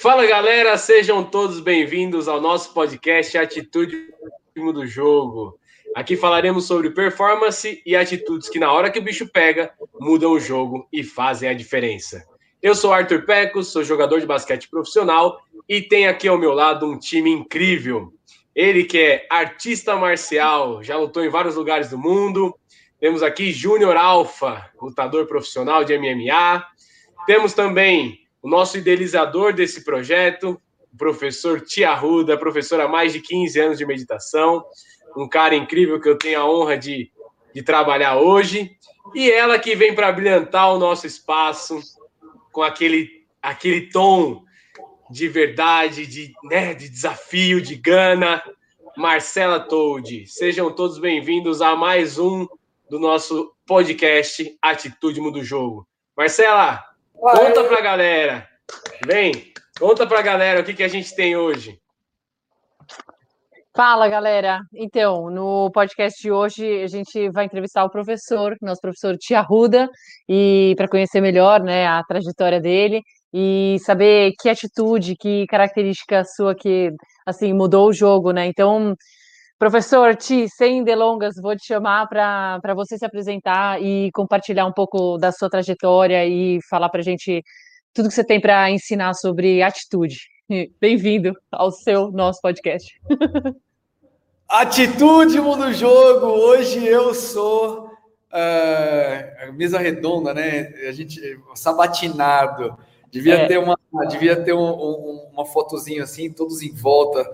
Fala galera, sejam todos bem-vindos ao nosso podcast Atitude do Jogo. Aqui falaremos sobre performance e atitudes que, na hora que o bicho pega, mudam o jogo e fazem a diferença. Eu sou Arthur Pecos, sou jogador de basquete profissional e tenho aqui ao meu lado um time incrível. Ele que é artista marcial, já lutou em vários lugares do mundo. Temos aqui Júnior Alfa, lutador profissional de MMA. Temos também o nosso idealizador desse projeto, o professor Tia Ruda, professor há mais de 15 anos de meditação. Um cara incrível que eu tenho a honra de, de trabalhar hoje. E ela que vem para brilhantar o nosso espaço, com aquele, aquele tom de verdade, de, né, de desafio, de gana. Marcela Told, sejam todos bem-vindos a mais um do nosso podcast Atitude Mundo Jogo. Marcela. Conta pra galera. Vem, conta pra galera o que, que a gente tem hoje. Fala, galera. Então, no podcast de hoje a gente vai entrevistar o professor, nosso professor Tia Ruda, e para conhecer melhor, né, a trajetória dele e saber que atitude, que característica sua que assim mudou o jogo, né? Então, professor Ti, sem delongas, vou te chamar para você se apresentar e compartilhar um pouco da sua trajetória e falar para a gente tudo que você tem para ensinar sobre atitude. Bem-vindo ao seu nosso podcast. Atitude muda jogo. Hoje eu sou uh, mesa redonda, né? A gente sabatinado. Devia é. ter uma, devia ter um, um, uma fotozinha assim, todos em volta,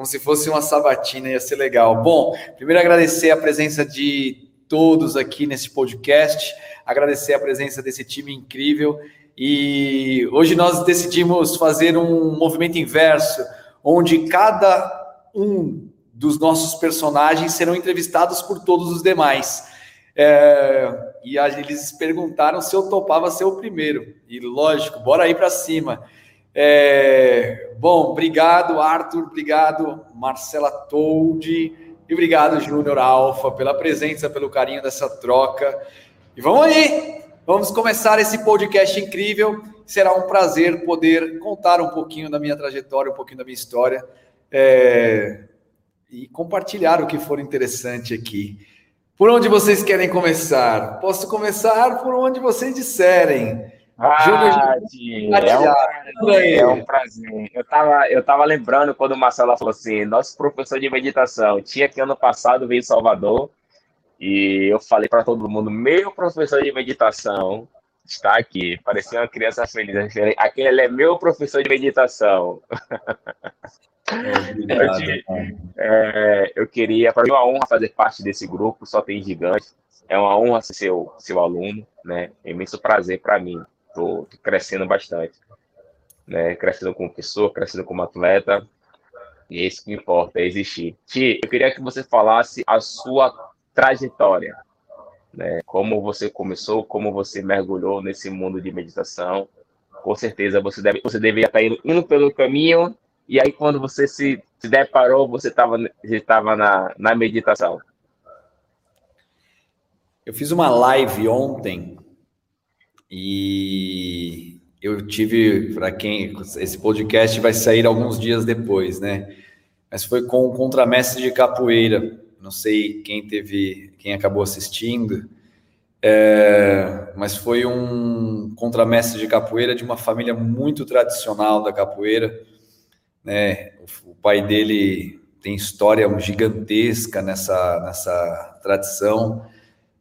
como se fosse uma sabatina, ia ser legal. Bom, primeiro agradecer a presença de todos aqui nesse podcast, agradecer a presença desse time incrível. E hoje nós decidimos fazer um movimento inverso, onde cada um dos nossos personagens serão entrevistados por todos os demais. É, e eles perguntaram se eu topava ser o primeiro. E lógico, bora aí para cima. É, bom, obrigado, Arthur, obrigado, Marcela Toldi, e obrigado, Júnior Alfa, pela presença, pelo carinho dessa troca. E vamos aí, vamos começar esse podcast incrível. Será um prazer poder contar um pouquinho da minha trajetória, um pouquinho da minha história. É, e compartilhar o que for interessante aqui. Por onde vocês querem começar? Posso começar por onde vocês disserem. Ah, Júlio, é, um, é um prazer. Eu estava eu tava lembrando quando o Marcelo falou assim: nosso professor de meditação tinha que ano passado veio em Salvador e eu falei para todo mundo: meu professor de meditação está aqui. Parecia uma criança feliz. Aquele é meu professor de meditação. Obrigado, eu, é, eu queria, para mim é uma honra fazer parte desse grupo, só tem gigante. É uma honra ser seu, seu aluno, né? É imenso prazer para mim. Estou crescendo bastante, né? Crescendo como pessoa, crescendo como atleta. E é isso que importa, é existir. Ti, eu queria que você falasse a sua trajetória, né? Como você começou, como você mergulhou nesse mundo de meditação. Com certeza você deve, você deveria estar indo, indo pelo caminho e aí, quando você se, se deparou, você estava estava na, na meditação. Eu fiz uma live ontem e eu tive, para quem esse podcast vai sair alguns dias depois, né? Mas foi com o contramestre de capoeira. Não sei quem teve, quem acabou assistindo, é, mas foi um contramestre de capoeira de uma família muito tradicional da capoeira né? O, pai dele tem história gigantesca nessa, nessa tradição.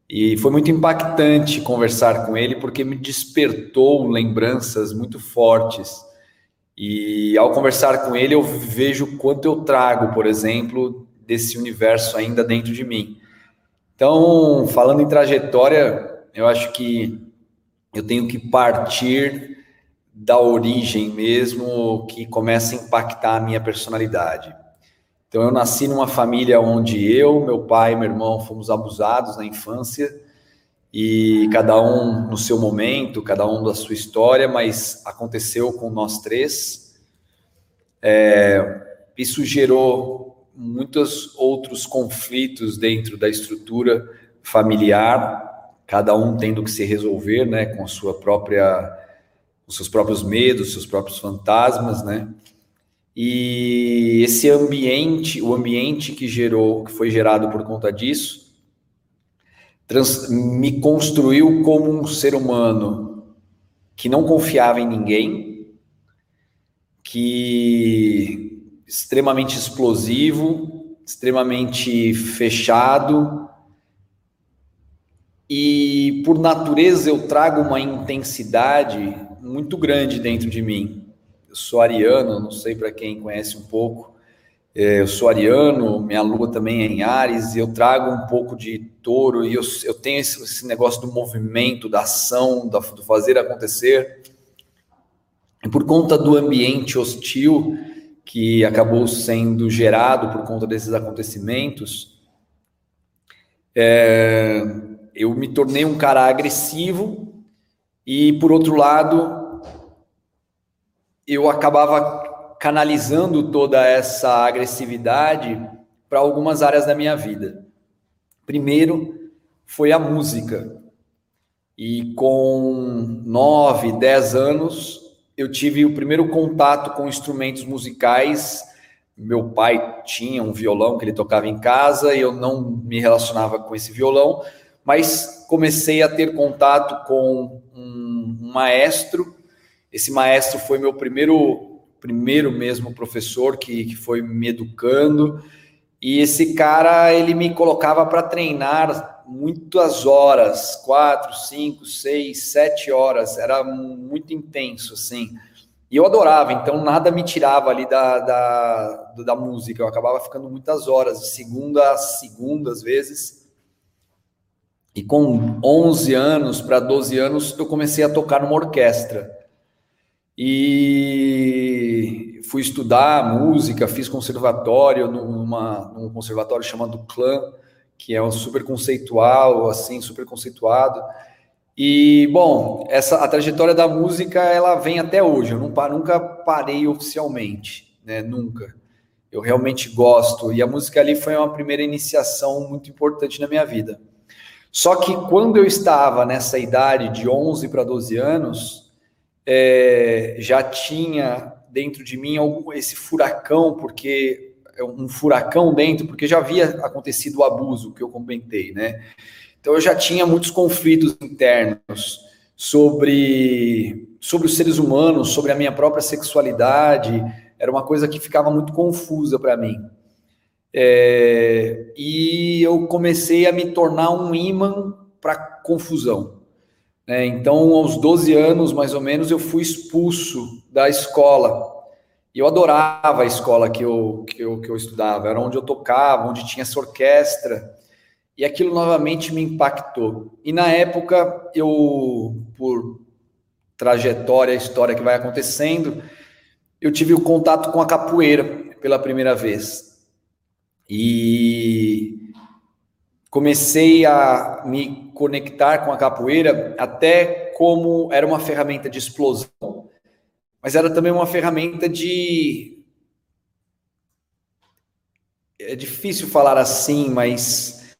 E foi muito impactante conversar com ele, porque me despertou lembranças muito fortes. E ao conversar com ele, eu vejo quanto eu trago, por exemplo, desse universo ainda dentro de mim. Então, falando em trajetória, eu acho que eu tenho que partir da origem mesmo que começa a impactar a minha personalidade. Então, eu nasci numa família onde eu, meu pai e meu irmão fomos abusados na infância, e cada um no seu momento, cada um da sua história, mas aconteceu com nós três. É, isso gerou muitos outros conflitos dentro da estrutura familiar, cada um tendo que se resolver né, com sua própria os seus próprios medos, seus próprios fantasmas, né? E esse ambiente, o ambiente que gerou, que foi gerado por conta disso, trans, me construiu como um ser humano que não confiava em ninguém, que extremamente explosivo, extremamente fechado, e por natureza eu trago uma intensidade muito grande dentro de mim. Eu sou ariano, não sei para quem conhece um pouco. É, eu sou ariano, minha lua também é em Ares, e eu trago um pouco de touro, e eu, eu tenho esse, esse negócio do movimento, da ação, da, do fazer acontecer. E por conta do ambiente hostil que acabou sendo gerado por conta desses acontecimentos, é, eu me tornei um cara agressivo e, por outro lado, eu acabava canalizando toda essa agressividade para algumas áreas da minha vida. Primeiro foi a música. E com nove, dez anos, eu tive o primeiro contato com instrumentos musicais. Meu pai tinha um violão que ele tocava em casa e eu não me relacionava com esse violão, mas comecei a ter contato com um maestro esse maestro foi meu primeiro, primeiro mesmo professor que, que foi me educando. E esse cara, ele me colocava para treinar muitas horas, quatro, cinco, seis, sete horas. Era muito intenso, assim. E eu adorava, então nada me tirava ali da, da, da música. Eu acabava ficando muitas horas, de segunda a segunda, às vezes. E com 11 anos para 12 anos, eu comecei a tocar numa orquestra e fui estudar música, fiz conservatório numa, num conservatório chamado Clã, que é um super conceitual, assim, super conceituado. E, bom, essa, a trajetória da música, ela vem até hoje, eu não, nunca parei oficialmente, né, nunca. Eu realmente gosto, e a música ali foi uma primeira iniciação muito importante na minha vida. Só que quando eu estava nessa idade de 11 para 12 anos, é, já tinha dentro de mim algum, esse furacão, porque é um furacão dentro, porque já havia acontecido o abuso que eu comentei, né? Então eu já tinha muitos conflitos internos sobre sobre os seres humanos, sobre a minha própria sexualidade, era uma coisa que ficava muito confusa para mim. É, e eu comecei a me tornar um imã para confusão. Né? Então, aos 12 anos, mais ou menos, eu fui expulso da escola. E eu adorava a escola que eu, que, eu, que eu estudava, era onde eu tocava, onde tinha essa orquestra. E aquilo novamente me impactou. E na época, eu, por trajetória, história que vai acontecendo, eu tive o contato com a capoeira pela primeira vez. E comecei a me conectar com a capoeira até como era uma ferramenta de explosão, mas era também uma ferramenta de. É difícil falar assim, mas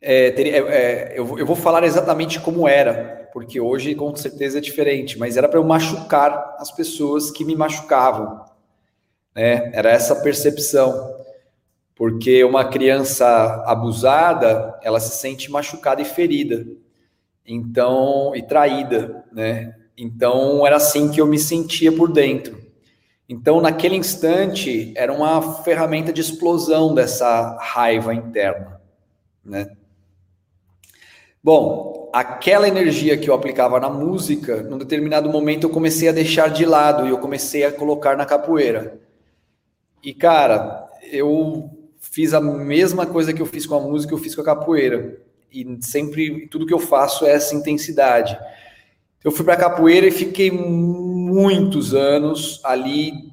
é, é, é, eu, eu vou falar exatamente como era, porque hoje com certeza é diferente, mas era para eu machucar as pessoas que me machucavam. Né? Era essa percepção porque uma criança abusada, ela se sente machucada e ferida, então e traída, né? Então era assim que eu me sentia por dentro. Então naquele instante era uma ferramenta de explosão dessa raiva interna, né? Bom, aquela energia que eu aplicava na música, num determinado momento eu comecei a deixar de lado e eu comecei a colocar na capoeira. E cara, eu fiz a mesma coisa que eu fiz com a música, eu fiz com a capoeira. E sempre, tudo que eu faço é essa intensidade. Eu fui para a capoeira e fiquei muitos anos ali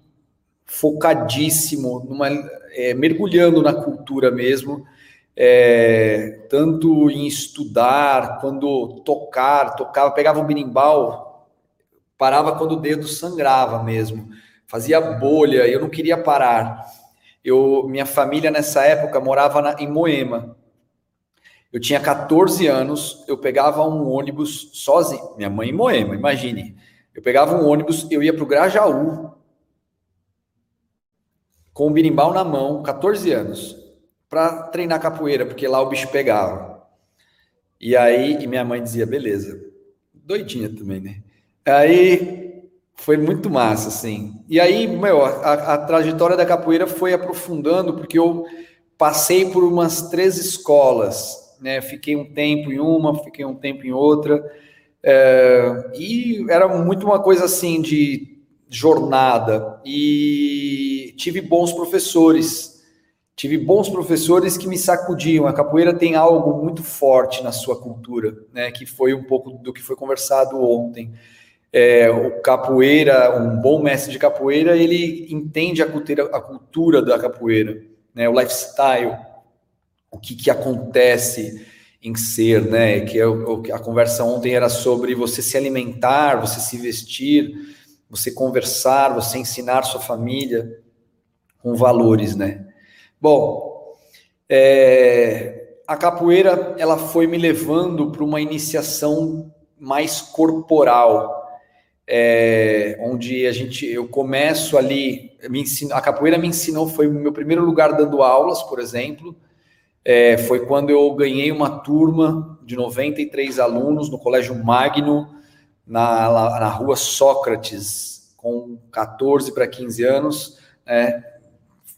focadíssimo, numa, é, mergulhando na cultura mesmo, é, tanto em estudar, quando tocar, tocava, pegava um berimbau, parava quando o dedo sangrava mesmo, fazia bolha, eu não queria parar. Eu, minha família nessa época morava na, em Moema. Eu tinha 14 anos, eu pegava um ônibus sozinho, minha mãe em Moema, imagine. Eu pegava um ônibus, eu ia para o Grajaú, com o birimbau na mão, 14 anos, para treinar capoeira, porque lá o bicho pegava. E aí, e minha mãe dizia, beleza. Doidinha também, né? Aí foi muito massa, assim. E aí, meu, a, a trajetória da capoeira foi aprofundando, porque eu passei por umas três escolas, né? Fiquei um tempo em uma, fiquei um tempo em outra. É, e era muito uma coisa assim de jornada. E tive bons professores. Tive bons professores que me sacudiam. A capoeira tem algo muito forte na sua cultura, né? Que foi um pouco do que foi conversado ontem. É, o capoeira, um bom mestre de capoeira, ele entende a cultura, a cultura da capoeira, né? O lifestyle, o que, que acontece em ser, né? Que é a conversa ontem era sobre você se alimentar, você se vestir, você conversar, você ensinar sua família com valores, né? Bom, é, a capoeira ela foi me levando para uma iniciação mais corporal, é, onde a gente eu começo ali, me ensino, a capoeira me ensinou, foi o meu primeiro lugar dando aulas, por exemplo. É, foi quando eu ganhei uma turma de 93 alunos no Colégio Magno, na, na rua Sócrates, com 14 para 15 anos. É,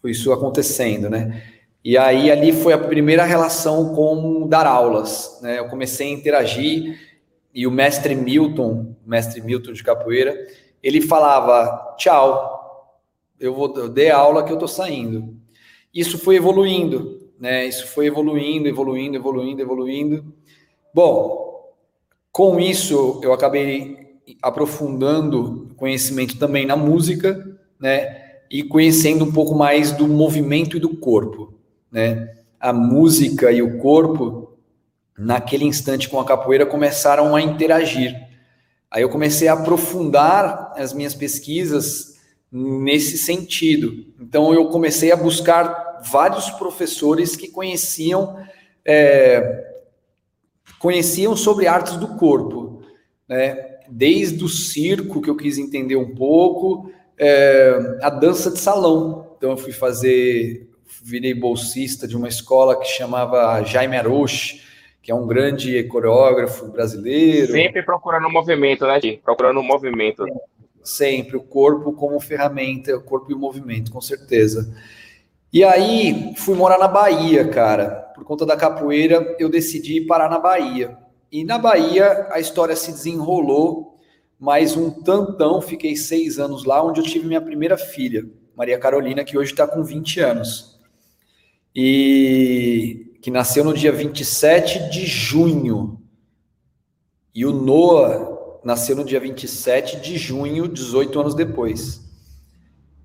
foi isso acontecendo, né? E aí ali foi a primeira relação com dar aulas, né? Eu comecei a interagir e o mestre Milton, mestre Milton de capoeira, ele falava: "Tchau, eu vou eu dei aula que eu tô saindo". Isso foi evoluindo, né? Isso foi evoluindo, evoluindo, evoluindo, evoluindo. Bom, com isso eu acabei aprofundando conhecimento também na música, né? e conhecendo um pouco mais do movimento e do corpo, né? A música e o corpo, naquele instante com a capoeira, começaram a interagir. Aí eu comecei a aprofundar as minhas pesquisas nesse sentido. Então eu comecei a buscar vários professores que conheciam é, conheciam sobre artes do corpo, né? Desde o circo que eu quis entender um pouco, é, a dança de salão. Então eu fui fazer, virei bolsista de uma escola que chamava Jaime Aroche, que é um grande coreógrafo brasileiro. Sempre procurando o movimento, né, Gui? Procurando o movimento. Sempre, o corpo como ferramenta, o corpo e o movimento, com certeza. E aí, fui morar na Bahia, cara. Por conta da capoeira, eu decidi parar na Bahia. E na Bahia, a história se desenrolou mais um tantão, fiquei seis anos lá, onde eu tive minha primeira filha, Maria Carolina, que hoje está com 20 anos. E que nasceu no dia 27 de junho. E o Noah nasceu no dia 27 de junho, 18 anos depois.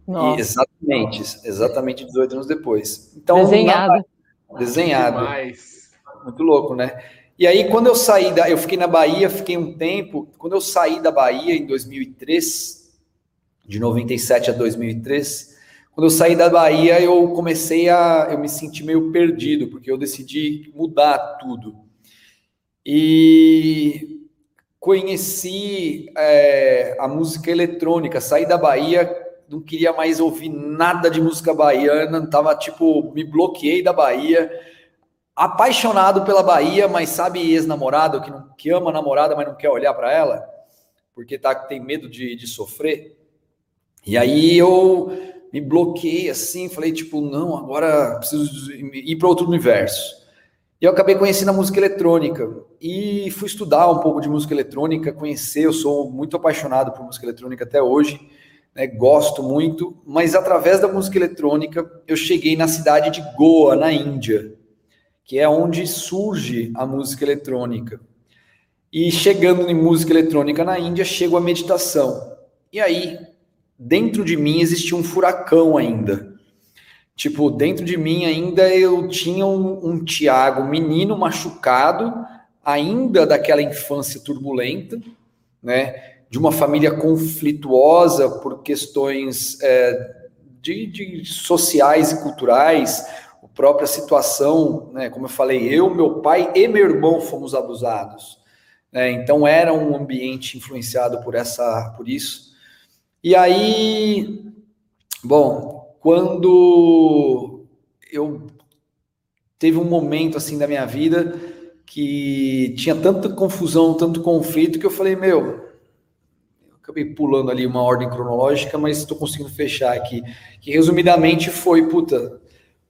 Nossa. E exatamente, exatamente 18 anos depois. Então, desenhado. Na... Desenhado. Muito louco, né? E aí, quando eu saí da. Eu fiquei na Bahia, fiquei um tempo. Quando eu saí da Bahia em 2003, de 97 a 2003, quando eu saí da Bahia, eu comecei a. Eu me senti meio perdido, porque eu decidi mudar tudo. E conheci é, a música eletrônica, saí da Bahia, não queria mais ouvir nada de música baiana, tava tipo, me bloqueei da Bahia apaixonado pela Bahia, mas sabe ex-namorado que, que ama a namorada, mas não quer olhar para ela, porque tá, tem medo de, de sofrer. E aí eu me bloqueei assim, falei tipo, não, agora preciso ir para outro universo. E eu acabei conhecendo a música eletrônica e fui estudar um pouco de música eletrônica, conhecer, eu sou muito apaixonado por música eletrônica até hoje, né, gosto muito, mas através da música eletrônica eu cheguei na cidade de Goa, na Índia que é onde surge a música eletrônica. E chegando em música eletrônica na Índia, chego a meditação. E aí, dentro de mim existia um furacão ainda. Tipo, dentro de mim ainda eu tinha um, um Tiago, menino machucado, ainda daquela infância turbulenta, né? De uma família conflituosa por questões é, de, de sociais e culturais, própria situação, né? Como eu falei, eu, meu pai e meu irmão fomos abusados. né? Então era um ambiente influenciado por essa, por isso. E aí, bom, quando eu teve um momento assim da minha vida que tinha tanta confusão, tanto conflito que eu falei, meu, eu acabei pulando ali uma ordem cronológica, mas estou conseguindo fechar aqui. Que resumidamente foi, puta,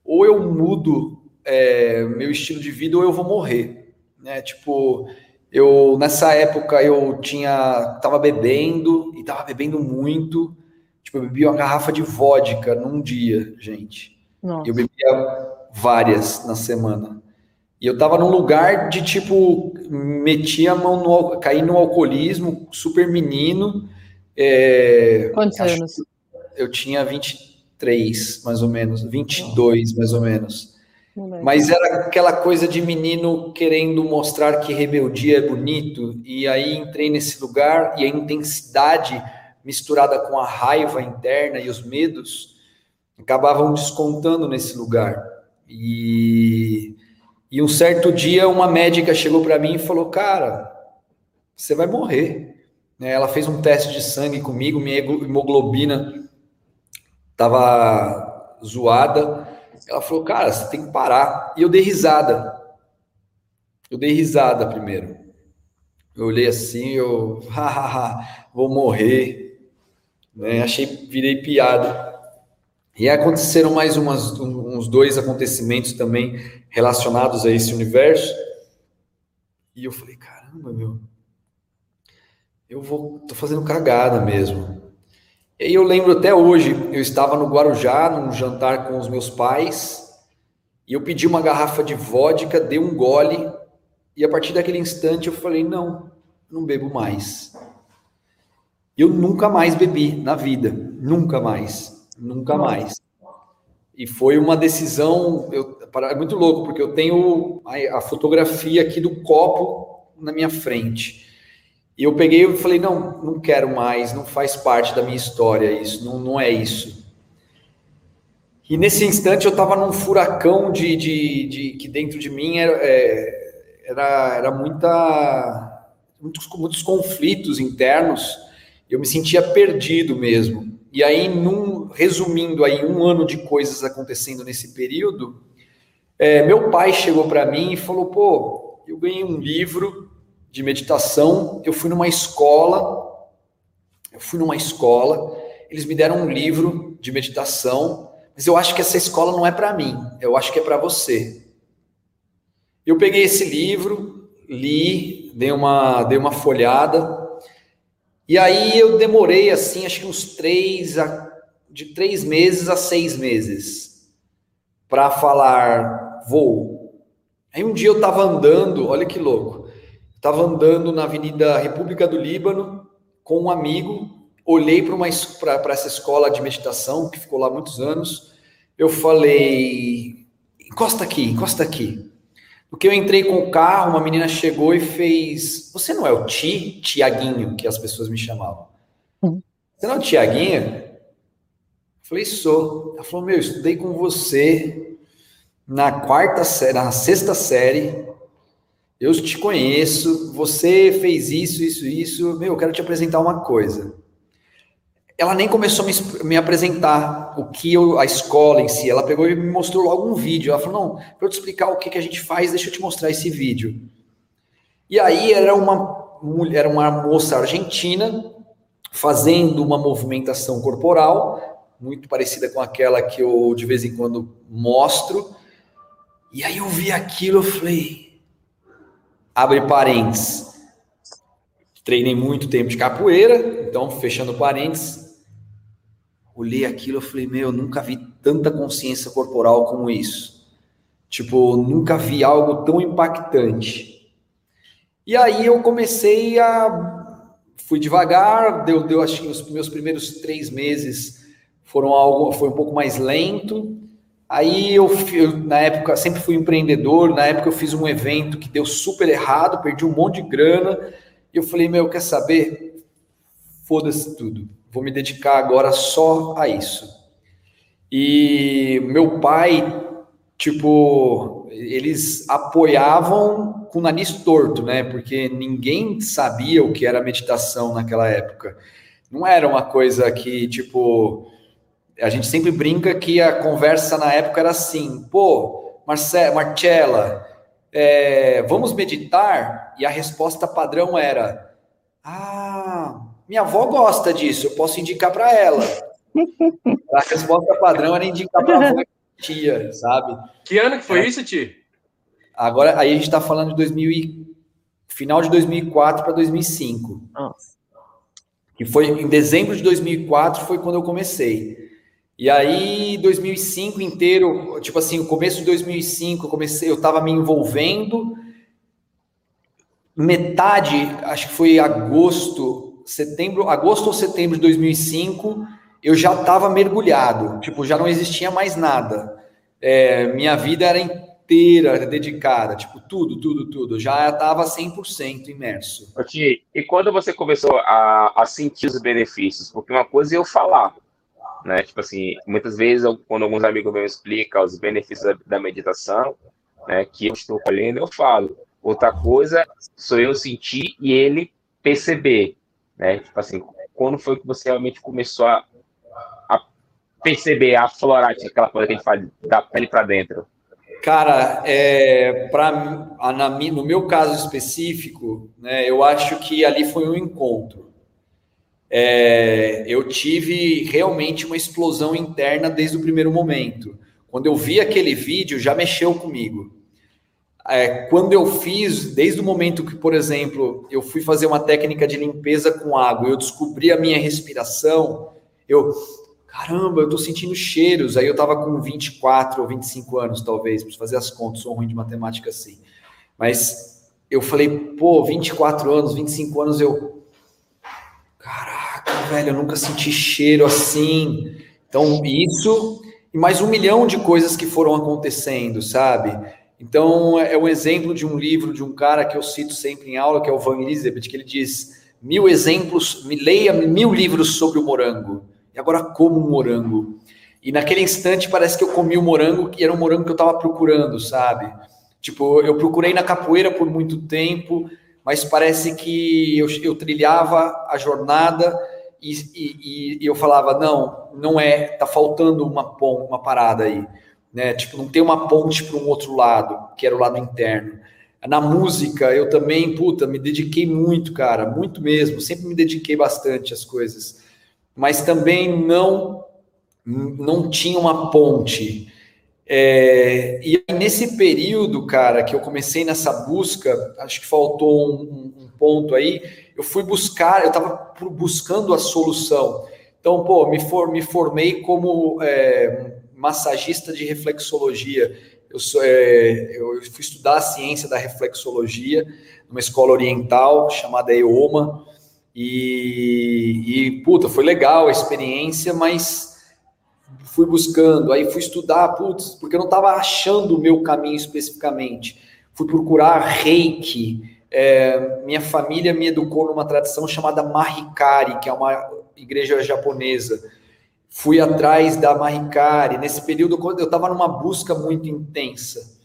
ou eu mudo é, meu estilo de vida ou eu vou morrer, né? Tipo, eu nessa época eu tinha tava bebendo e tava bebendo muito. Tipo, eu bebi uma garrafa de vodka num dia, gente. Nossa. Eu bebia várias na semana. E eu tava num lugar de tipo, metia a mão no. caí no alcoolismo, super menino. É, Quantos anos? Eu tinha 23, mais ou menos, 22, mais ou menos. Mas era aquela coisa de menino querendo mostrar que rebeldia é bonito, e aí entrei nesse lugar e a intensidade misturada com a raiva interna e os medos acabavam descontando nesse lugar. E, e um certo dia uma médica chegou para mim e falou: Cara, você vai morrer. Né, ela fez um teste de sangue comigo, minha hemoglobina estava zoada ela falou, cara, você tem que parar. E eu dei risada. Eu dei risada primeiro. Eu olhei assim, eu, vou morrer. Né? Achei, virei piada. E aconteceram mais umas, uns dois acontecimentos também relacionados a esse universo. E eu falei, caramba, meu, eu vou, tô fazendo cagada mesmo. E aí eu lembro até hoje, eu estava no Guarujá, num jantar com os meus pais, e eu pedi uma garrafa de vodka, dei um gole, e a partir daquele instante eu falei: não, não bebo mais. Eu nunca mais bebi na vida, nunca mais, nunca mais. E foi uma decisão, eu, é muito louco, porque eu tenho a, a fotografia aqui do copo na minha frente. E eu peguei e falei, não, não quero mais, não faz parte da minha história isso, não, não é isso. E nesse instante eu estava num furacão de, de, de, que dentro de mim era, é, era, era muita, muitos, muitos conflitos internos, eu me sentia perdido mesmo. E aí, num, resumindo aí um ano de coisas acontecendo nesse período, é, meu pai chegou para mim e falou, pô, eu ganhei um livro de meditação, eu fui numa escola, eu fui numa escola, eles me deram um livro de meditação, mas eu acho que essa escola não é para mim, eu acho que é para você. Eu peguei esse livro, li, dei uma, dei uma folhada, e aí eu demorei assim, acho que uns três, a, de três meses a seis meses, para falar, vou. Aí um dia eu estava andando, olha que louco, Estava andando na Avenida República do Líbano com um amigo, olhei para essa escola de meditação que ficou lá muitos anos. Eu falei: encosta aqui, encosta aqui. No que eu entrei com o carro, uma menina chegou e fez: Você não é o Ti, Tiaguinho, que as pessoas me chamavam? Uhum. Você não é o Tiaguinho? Eu falei: Sou. Ela falou: Meu, estudei com você na quarta série, na sexta série eu te conheço, você fez isso, isso, isso, meu, eu quero te apresentar uma coisa. Ela nem começou a me, me apresentar o que eu, a escola em si, ela pegou e me mostrou logo um vídeo. Ela falou: Não, para eu te explicar o que, que a gente faz, deixa eu te mostrar esse vídeo. E aí era uma mulher, uma moça argentina fazendo uma movimentação corporal muito parecida com aquela que eu de vez em quando mostro. E aí eu vi aquilo, eu falei, abre parênteses. Treinei muito tempo de capoeira, então, fechando parênteses, olhei aquilo, eu falei, meu, eu nunca vi tanta consciência corporal como isso. Tipo, nunca vi algo tão impactante. E aí eu comecei a. Fui devagar, deu, deu acho que os meus primeiros três meses foram algo, foi um pouco mais lento. Aí eu, eu, na época, sempre fui empreendedor. Na época, eu fiz um evento que deu super errado, perdi um monte de grana. E eu falei: Meu, quer saber? Foda-se tudo. Vou me dedicar agora só a isso. E meu pai, tipo, eles apoiavam com o nariz torto, né? Porque ninguém sabia o que era meditação naquela época. Não era uma coisa que, tipo, a gente sempre brinca que a conversa na época era assim, pô, Marcela, Marcela, é, vamos meditar? E a resposta padrão era, ah, minha avó gosta disso, eu posso indicar para ela. a resposta padrão era indicar para a avó tia, sabe? Que ano que foi é. isso, Ti? Agora, aí a gente está falando de 2000 e, final de 2004 para 2005. Nossa. Que foi em dezembro de 2004 foi quando eu comecei. E aí, 2005 inteiro, tipo assim, o começo de 2005, eu comecei, eu estava me envolvendo. Metade, acho que foi agosto, setembro, agosto ou setembro de 2005, eu já estava mergulhado, tipo, já não existia mais nada. É, minha vida era inteira dedicada, tipo, tudo, tudo, tudo. Já estava 100% imerso. Ti, e quando você começou a, a, sentir os benefícios? Porque uma coisa é eu falar, né? Tipo assim, muitas vezes, quando alguns amigos me explicam os benefícios da, meditação, né, que eu estou colhendo, eu falo. Outra coisa sou eu sentir e ele perceber, né? Tipo assim, quando foi que você realmente começou a, a perceber, a aflorar aquela coisa que a gente faz da pele para dentro? Cara, é, pra, na, no meu caso específico, né, eu acho que ali foi um encontro. É, eu tive realmente uma explosão interna desde o primeiro momento. Quando eu vi aquele vídeo, já mexeu comigo. É, quando eu fiz, desde o momento que, por exemplo, eu fui fazer uma técnica de limpeza com água, eu descobri a minha respiração, eu caramba, eu tô sentindo cheiros. Aí eu tava com 24 ou 25 anos, talvez, preciso fazer as contas, sou ruim de matemática assim. Mas eu falei, pô, 24 anos, 25 anos, eu. Caraca, velho, eu nunca senti cheiro assim. Então, isso e mais um milhão de coisas que foram acontecendo, sabe? Então, é um exemplo de um livro de um cara que eu cito sempre em aula, que é o Van Elizabeth, que ele diz: mil exemplos, leia mil livros sobre o morango e agora como um morango. E naquele instante parece que eu comi o morango e era um morango que eu estava procurando, sabe? Tipo, eu procurei na capoeira por muito tempo, mas parece que eu, eu trilhava a jornada e, e, e, eu falava, não, não é, tá faltando uma ponte, uma parada aí, né? Tipo, não tem uma ponte para um outro lado, que era o lado interno. Na música, eu também, puta, me dediquei muito, cara, muito mesmo, sempre me dediquei bastante às coisas mas também não não tinha uma ponte. É, e nesse período, cara, que eu comecei nessa busca, acho que faltou um, um ponto aí, eu fui buscar, eu estava buscando a solução. Então, pô, me, for, me formei como é, massagista de reflexologia. Eu, sou, é, eu fui estudar a ciência da reflexologia numa escola oriental chamada EOMA. E, e, puta, foi legal a experiência, mas fui buscando, aí fui estudar, putz, porque eu não estava achando o meu caminho especificamente. Fui procurar reiki. É, minha família me educou numa tradição chamada Mahikari, que é uma igreja japonesa. Fui atrás da Mahikari. Nesse período, eu estava numa busca muito intensa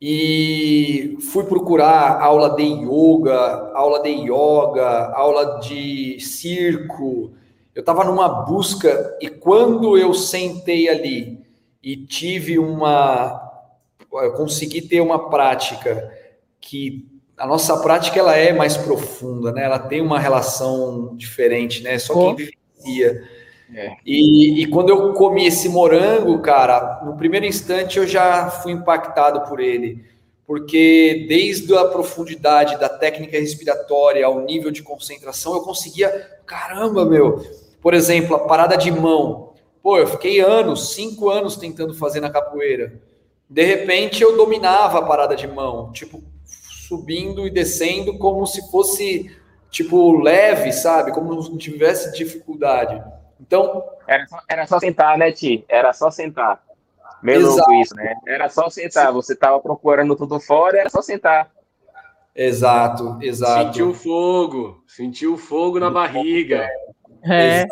e fui procurar aula de yoga, aula de yoga, aula de circo. Eu estava numa busca e quando eu sentei ali e tive uma, eu consegui ter uma prática que a nossa prática ela é mais profunda, né? Ela tem uma relação diferente, né? Só quem vivencia. É. E, e, quando eu comi esse morango, cara, no primeiro instante eu já fui impactado por ele, porque desde a profundidade da técnica respiratória ao nível de concentração, eu conseguia, caramba, meu. Por exemplo, a parada de mão. Pô, eu fiquei anos, cinco anos tentando fazer na capoeira. De repente eu dominava a parada de mão, tipo, subindo e descendo como se fosse, tipo, leve, sabe? Como não tivesse dificuldade. Então. Era só, era só sentar, né, Ti? Era só sentar. Meio Exato. louco isso, né? Era só sentar. Você estava procurando tudo fora, era só sentar. Exato, exato. Sentiu fogo, sentiu fogo na barriga. É.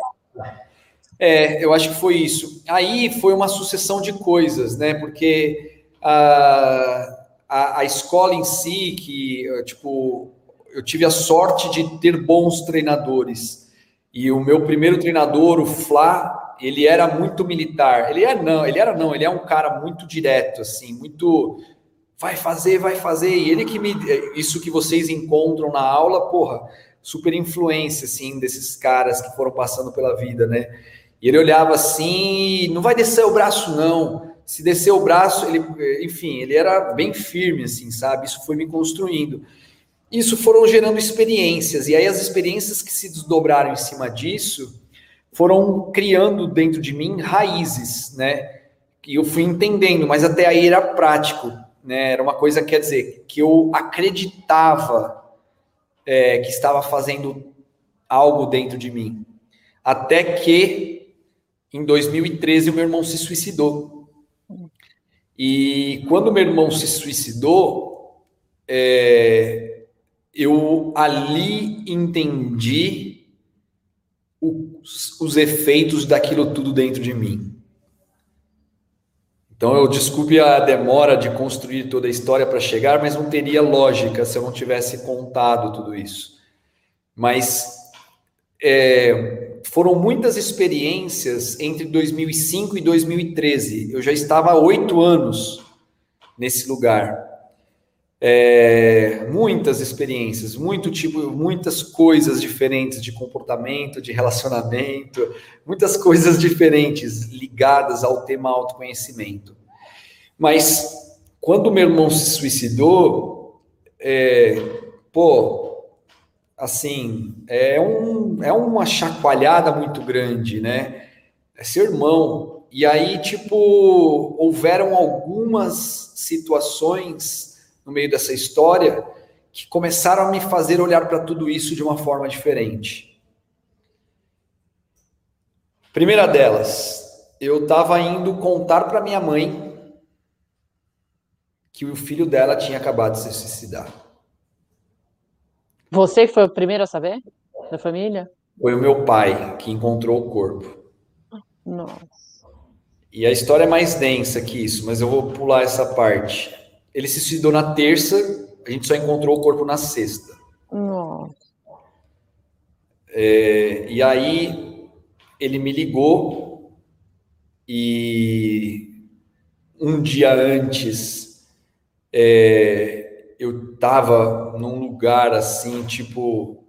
É, eu acho que foi isso. Aí foi uma sucessão de coisas, né? Porque a, a, a escola em si, que, tipo, eu tive a sorte de ter bons treinadores. E o meu primeiro treinador, o Flá, ele era muito militar. Ele é não, ele era não, ele é um cara muito direto, assim, muito vai fazer, vai fazer. E ele que me isso que vocês encontram na aula, porra, super influência assim desses caras que foram passando pela vida, né? E ele olhava assim, não vai descer o braço não. Se descer o braço, ele, enfim, ele era bem firme assim, sabe? Isso foi me construindo. Isso foram gerando experiências e aí as experiências que se desdobraram em cima disso, foram criando dentro de mim raízes, né? E eu fui entendendo, mas até aí era prático, né? Era uma coisa, quer dizer, que eu acreditava é, que estava fazendo algo dentro de mim. Até que, em 2013, o meu irmão se suicidou. E quando meu irmão se suicidou, é, eu ali entendi os, os efeitos daquilo tudo dentro de mim. Então, eu desculpe a demora de construir toda a história para chegar, mas não teria lógica se eu não tivesse contado tudo isso. Mas é, foram muitas experiências entre 2005 e 2013. Eu já estava há oito anos nesse lugar é, muitas experiências, muito tipo, muitas coisas diferentes de comportamento, de relacionamento, muitas coisas diferentes ligadas ao tema autoconhecimento. Mas quando meu irmão se suicidou, é, pô, assim, é, um, é uma chacoalhada muito grande, né? É seu irmão. E aí, tipo, houveram algumas situações no meio dessa história que começaram a me fazer olhar para tudo isso de uma forma diferente. Primeira delas, eu estava indo contar para minha mãe que o filho dela tinha acabado de se suicidar. Você foi o primeiro a saber da família? Foi o meu pai que encontrou o corpo. Nossa. E a história é mais densa que isso, mas eu vou pular essa parte. Ele se suicidou na terça, a gente só encontrou o corpo na sexta. Nossa. É, e aí ele me ligou e um dia antes é, eu estava num lugar assim, tipo,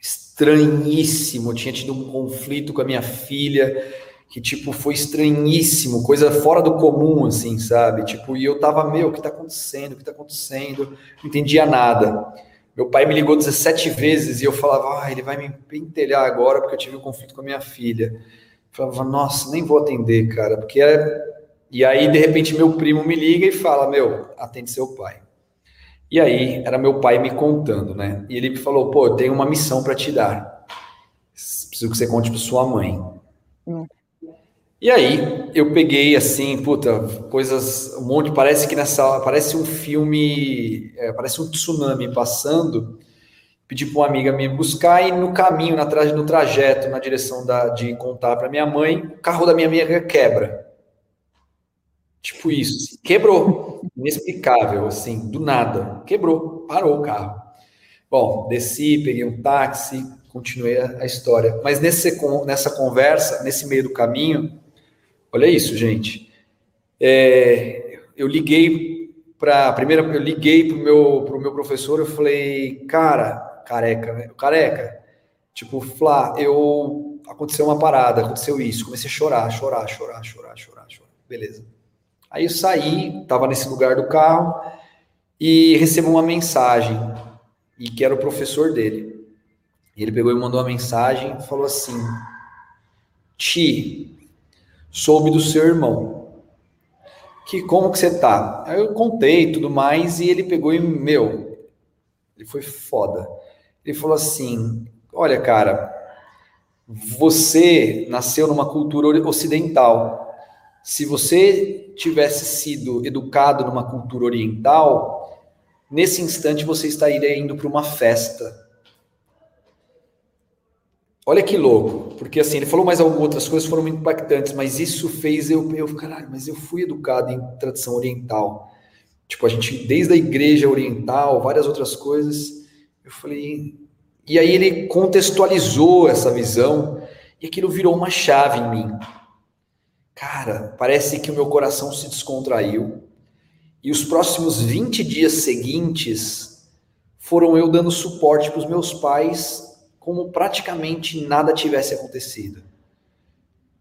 estranhíssimo. Eu tinha tido um conflito com a minha filha que, tipo, foi estranhíssimo, coisa fora do comum, assim, sabe? Tipo, e eu tava, meu, o que tá acontecendo? O que tá acontecendo? Não entendia nada. Meu pai me ligou 17 vezes e eu falava, ah, ele vai me pentelhar agora porque eu tive um conflito com a minha filha. Eu falava, nossa, nem vou atender, cara, porque é... E aí, de repente, meu primo me liga e fala, meu, atende seu pai. E aí, era meu pai me contando, né? E ele me falou, pô, eu tenho uma missão para te dar. Preciso que você conte para sua mãe. Hum. E aí eu peguei assim, puta, coisas, um monte, parece que nessa, parece um filme, é, parece um tsunami passando. Pedi para uma amiga me buscar e no caminho, na tra no trajeto, na direção da, de contar para minha mãe, o carro da minha amiga quebra. Tipo isso, assim, quebrou, inexplicável, assim, do nada, quebrou, parou o carro. Bom, desci, peguei um táxi, continuei a, história. Mas nesse, nessa conversa, nesse meio do caminho, Olha isso, gente. É, eu liguei para primeira, eu liguei pro meu pro meu professor, eu falei, cara, careca, né? careca, tipo, Flá, eu aconteceu uma parada, aconteceu isso, comecei a chorar, chorar, chorar, chorar, chorar, chorar. Beleza. Aí eu saí, tava nesse lugar do carro e recebo uma mensagem e que era o professor dele. Ele pegou e mandou uma mensagem, falou assim: Ti, soube do seu irmão. Que como que você tá? Aí eu contei tudo mais e ele pegou e, meu, ele foi foda. Ele falou assim: Olha, cara, você nasceu numa cultura ocidental. Se você tivesse sido educado numa cultura oriental, nesse instante você estaria indo para uma festa. olha que louco, porque assim, ele falou mais algumas outras coisas foram muito impactantes, mas isso fez eu, eu caralho, mas eu fui educado em tradição oriental. Tipo, a gente, desde a igreja oriental, várias outras coisas, eu falei. E aí ele contextualizou essa visão e aquilo virou uma chave em mim. Cara, parece que o meu coração se descontraiu. E os próximos 20 dias seguintes foram eu dando suporte para os meus pais, como praticamente nada tivesse acontecido.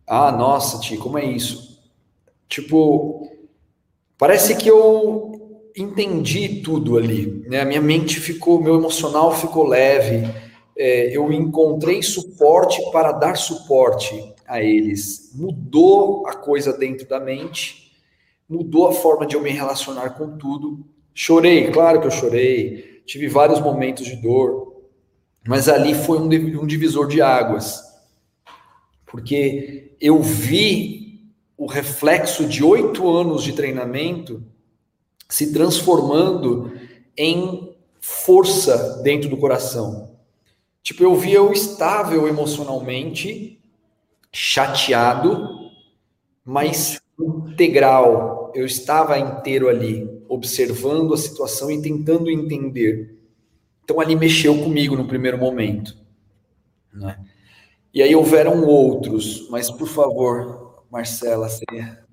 Ah, nossa, Ti, como é isso? Tipo, parece que eu entendi tudo ali, né? A minha mente ficou, meu emocional ficou leve. É, eu encontrei suporte para dar suporte a eles. Mudou a coisa dentro da mente, mudou a forma de eu me relacionar com tudo. Chorei, claro que eu chorei, tive vários momentos de dor, mas ali foi um, um divisor de águas, porque eu vi o reflexo de oito anos de treinamento se transformando em força dentro do coração. Tipo, eu via eu estável emocionalmente, chateado, mas integral. Eu estava inteiro ali, observando a situação e tentando entender. Então ali mexeu comigo no primeiro momento. Né? E aí houveram outros, mas por favor, Marcela, seria.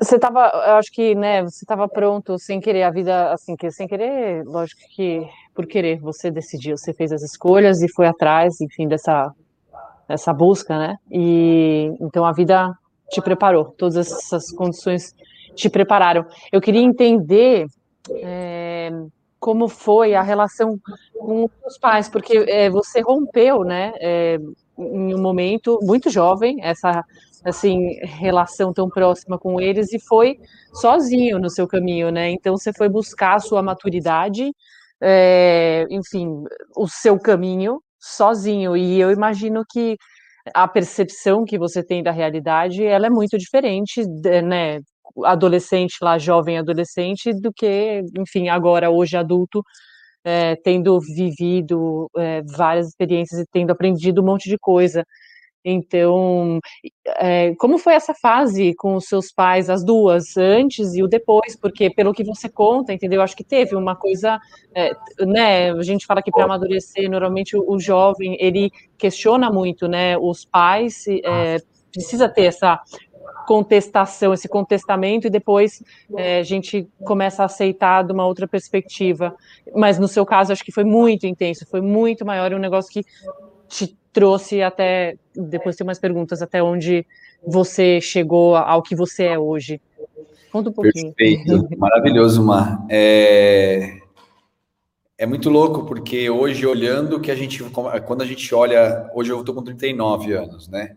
Você estava, acho que, né, você estava pronto sem querer a vida, assim, que sem querer, lógico que por querer, você decidiu, você fez as escolhas e foi atrás, enfim, dessa essa busca, né? E então a vida te preparou, todas essas condições te prepararam. Eu queria entender é, como foi a relação com os pais, porque é, você rompeu, né? É, em um momento muito jovem essa assim relação tão próxima com eles e foi sozinho no seu caminho, né? Então você foi buscar a sua maturidade, enfim, o seu caminho sozinho. E eu imagino que a percepção que você tem da realidade, ela é muito diferente, né, adolescente lá, jovem adolescente, do que, enfim, agora, hoje adulto, é, tendo vivido é, várias experiências e tendo aprendido um monte de coisa. Então, é, como foi essa fase com os seus pais, as duas, antes e o depois? Porque, pelo que você conta, entendeu? Acho que teve uma coisa, é, né? A gente fala que para amadurecer, normalmente o, o, jovem ele questiona muito, né? Os pais é, precisa ter essa contestação, esse contestamento, e depois é, a gente começa a aceitar de uma outra perspectiva. Mas no seu caso, acho que foi muito intenso, foi muito maior, é um negócio que te trouxe até, depois tem umas perguntas, até onde você chegou ao que você é hoje. Conta um pouquinho. Perfeito, maravilhoso, Mar. É... é muito louco, porque hoje, olhando que a gente, quando a gente olha, hoje eu estou com 39 anos, né?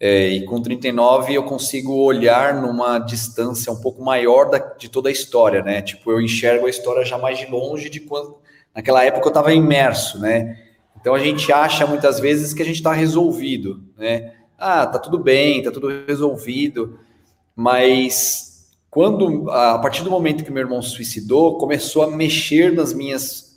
É, e com 39 eu consigo olhar numa distância um pouco maior da, de toda a história, né? Tipo, eu enxergo a história já mais de longe de quando. Naquela época eu estava imerso, né? Então a gente acha muitas vezes que a gente está resolvido, né? Ah, tá tudo bem, tá tudo resolvido, mas quando a partir do momento que meu irmão se suicidou, começou a mexer nas minhas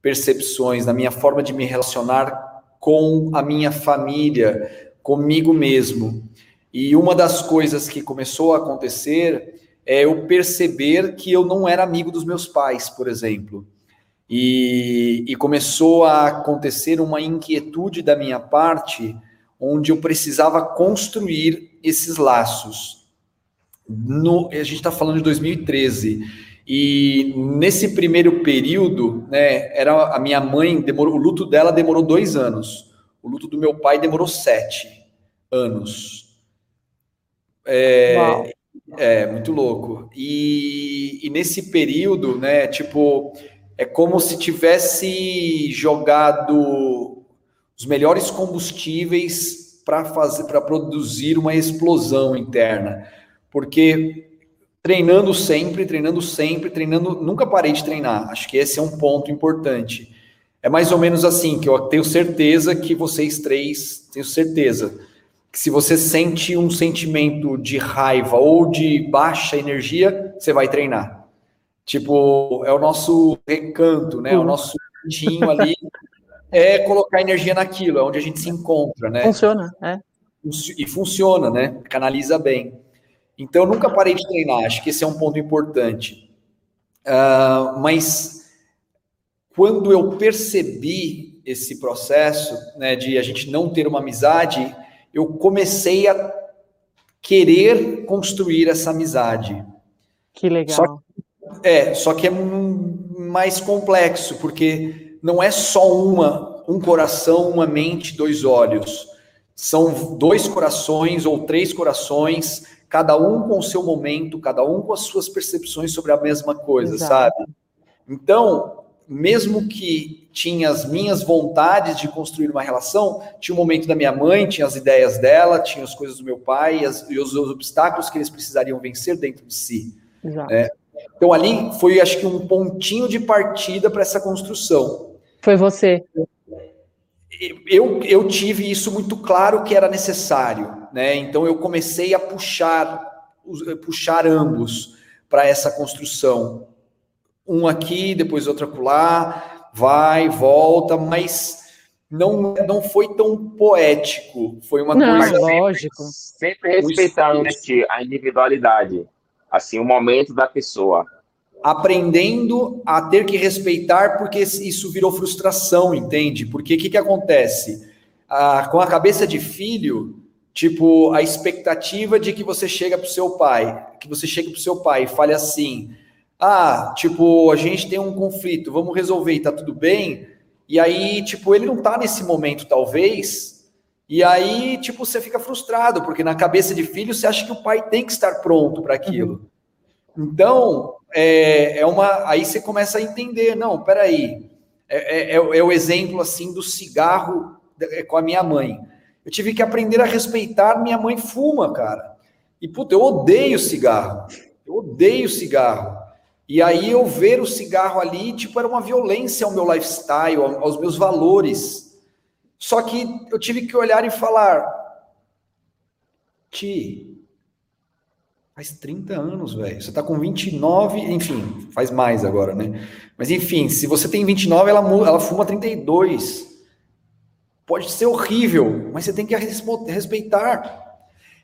percepções, na minha forma de me relacionar com a minha família, comigo mesmo. E uma das coisas que começou a acontecer é eu perceber que eu não era amigo dos meus pais, por exemplo. E, e, começou a acontecer uma inquietude da minha parte, onde eu precisava construir esses laços. No, a gente está falando de 2013. E nesse primeiro período, né, era a minha mãe demorou, o luto dela demorou dois anos. O luto do meu pai demorou sete anos. É, é muito louco. E, e nesse período, né, tipo, é como se tivesse jogado os melhores combustíveis para fazer para produzir uma explosão interna. Porque treinando sempre, treinando sempre, treinando, nunca parei de treinar. Acho que esse é um ponto importante. É mais ou menos assim que eu tenho certeza que vocês três, tenho certeza que se você sente um sentimento de raiva ou de baixa energia, você vai treinar. Tipo, é o nosso recanto, né? É o nosso cantinho ali é colocar energia naquilo, é onde a gente se encontra, né? Funciona, é. E funciona, né? Canaliza bem. Então, eu nunca parei de treinar, acho que esse é um ponto importante. Uh, mas quando eu percebi esse processo né, de a gente não ter uma amizade, eu comecei a querer construir essa amizade. Que legal. Só, é, só que é mais complexo, porque não é só uma, um coração, uma mente, dois olhos. São dois corações ou três corações, cada um com o seu momento, cada um com as suas percepções sobre a mesma coisa, Exato. sabe? Então, mesmo que tinha as minhas vontades de construir uma relação, tinha o momento da minha mãe, tinha as ideias dela, tinha as coisas do meu pai e, as, e os, os, obstáculos que eles precisariam vencer dentro de si. É. Então ali foi, acho que, um pontinho de partida para essa construção. Foi você. Eu, eu tive isso muito claro que era necessário, né? Então eu comecei a puxar, puxar ambos para essa construção um aqui, depois outro acolá, vai, volta, mas não, não foi tão poético. Foi uma não, coisa. Lógico. Sempre respeitando né, a individualidade, assim, o momento da pessoa. Aprendendo a ter que respeitar, porque isso virou frustração, entende? Porque o que, que acontece? Ah, com a cabeça de filho, tipo, a expectativa de que você chega para o seu pai, que você chega para o seu pai e fale assim ah, tipo, a gente tem um conflito, vamos resolver tá tudo bem. E aí, tipo, ele não tá nesse momento, talvez. E aí, tipo, você fica frustrado, porque na cabeça de filho você acha que o pai tem que estar pronto para aquilo. Uhum. Então, é, é uma. Aí você começa a entender, não, peraí. É, é, é, é o exemplo assim do cigarro é, com a minha mãe. Eu tive que aprender a respeitar. Minha mãe fuma, cara. E puta, eu odeio cigarro. Eu odeio cigarro. E aí eu ver o cigarro ali, tipo, era uma violência ao meu lifestyle, aos meus valores. Só que eu tive que olhar e falar, Ti, faz 30 anos, velho. Você tá com 29, enfim, faz mais agora, né? Mas enfim, se você tem 29, ela, ela fuma 32. Pode ser horrível, mas você tem que respeitar.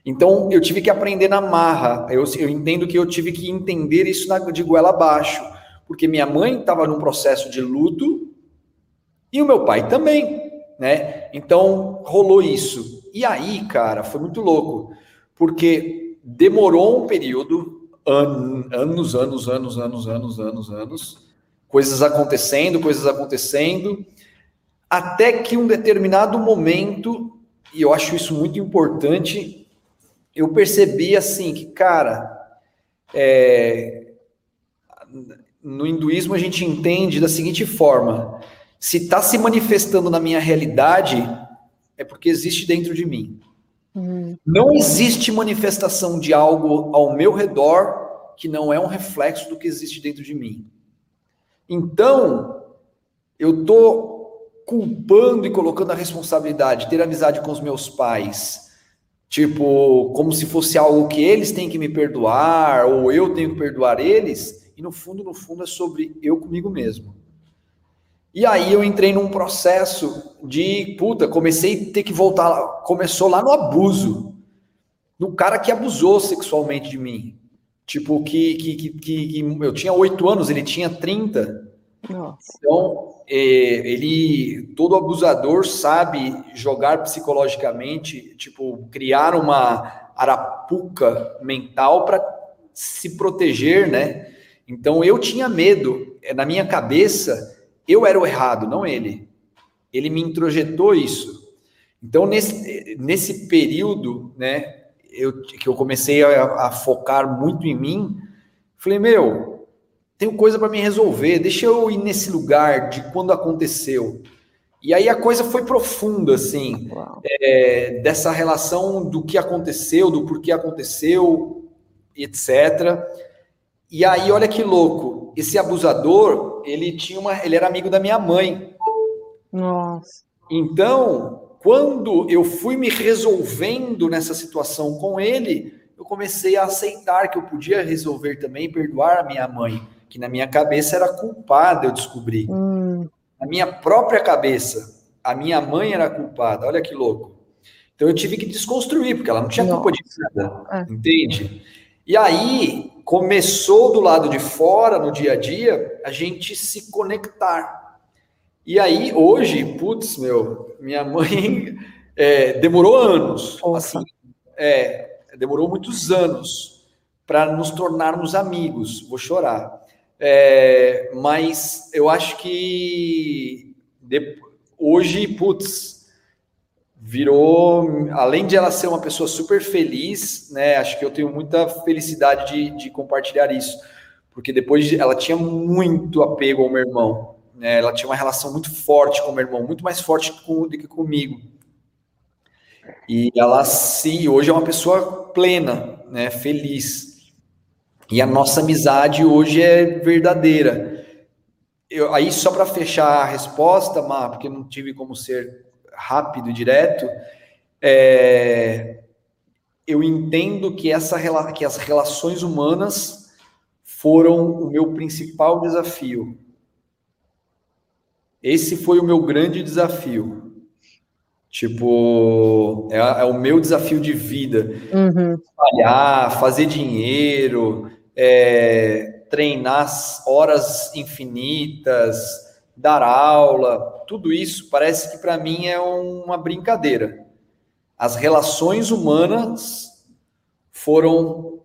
Então, eu tive que aprender na marra. Eu, eu entendo que eu tive que entender isso na, de goela abaixo, porque minha mãe estava num processo de luto e o meu pai também, né? Então, rolou isso. E aí, cara, foi muito louco, porque demorou um período, an, anos, anos, anos, anos, anos, anos, anos, coisas acontecendo, coisas acontecendo, até que um determinado momento, e eu acho isso muito importante, eu percebi assim que, cara, é, no hinduísmo a gente entende da seguinte forma: se está se manifestando na minha realidade, é porque existe dentro de mim. Uhum. Não existe manifestação de algo ao meu redor que não é um reflexo do que existe dentro de mim. Então, eu tô culpando e colocando a responsabilidade, ter amizade com os meus pais, Tipo, como se fosse algo que eles têm que me perdoar, ou eu tenho que perdoar eles, e no fundo, no fundo, é sobre eu comigo mesmo. E aí eu entrei num processo de, puta, comecei a ter que voltar, começou lá no abuso, no cara que abusou sexualmente de mim. Tipo, que, que, que, que eu tinha oito anos, ele tinha 30. Nossa. Então, é, ele, todo abusador sabe jogar psicologicamente, tipo, criar uma arapuca mental para se proteger, né? Então eu tinha medo, é, na minha cabeça, eu era o errado, não ele. Ele me introjetou isso. Então, nesse, nesse período, né, eu, que eu comecei a, a focar muito em mim, falei, meu, tenho coisa para me resolver, deixa eu ir nesse lugar de quando aconteceu. E aí a coisa foi profunda, assim, é, dessa relação do que aconteceu, do porquê aconteceu, etc. E aí, olha que louco, esse abusador, ele tinha uma, ele era amigo da minha mãe. Nossa. Então, quando eu fui me resolvendo nessa situação com ele, eu comecei a aceitar que eu podia resolver também, perdoar a minha mãe que na minha cabeça era culpada, eu descobri. Hum. na minha própria cabeça, a minha mãe era culpada. Olha que louco. Então eu tive que desconstruir, porque ela não tinha culpa de nada, é. entende? E aí começou do lado de fora, no dia a dia, a gente se conectar. E aí, hoje, putz, meu, minha mãe é, demorou anos, assim, é, demorou muitos anos para nos tornarmos amigos. Vou chorar. É, mas eu acho que de, hoje, putz, virou, além de ela ser uma pessoa super feliz, né? Acho que eu tenho muita felicidade de, de compartilhar isso, porque depois de, ela tinha muito apego ao meu irmão, né? Ela tinha uma relação muito forte com o meu irmão, muito mais forte com, do que comigo. E ela se hoje é uma pessoa plena, né? Feliz. E a nossa amizade hoje é verdadeira. Eu, aí só para fechar a resposta, Má, porque não tive como ser rápido e direto, é, eu entendo que, essa, que as relações humanas foram o meu principal desafio. Esse foi o meu grande desafio. Tipo, é, é o meu desafio de vida. Uhum. Trabalhar, fazer dinheiro, é, treinar horas infinitas, dar aula, tudo isso parece que para mim é uma brincadeira. As relações humanas foram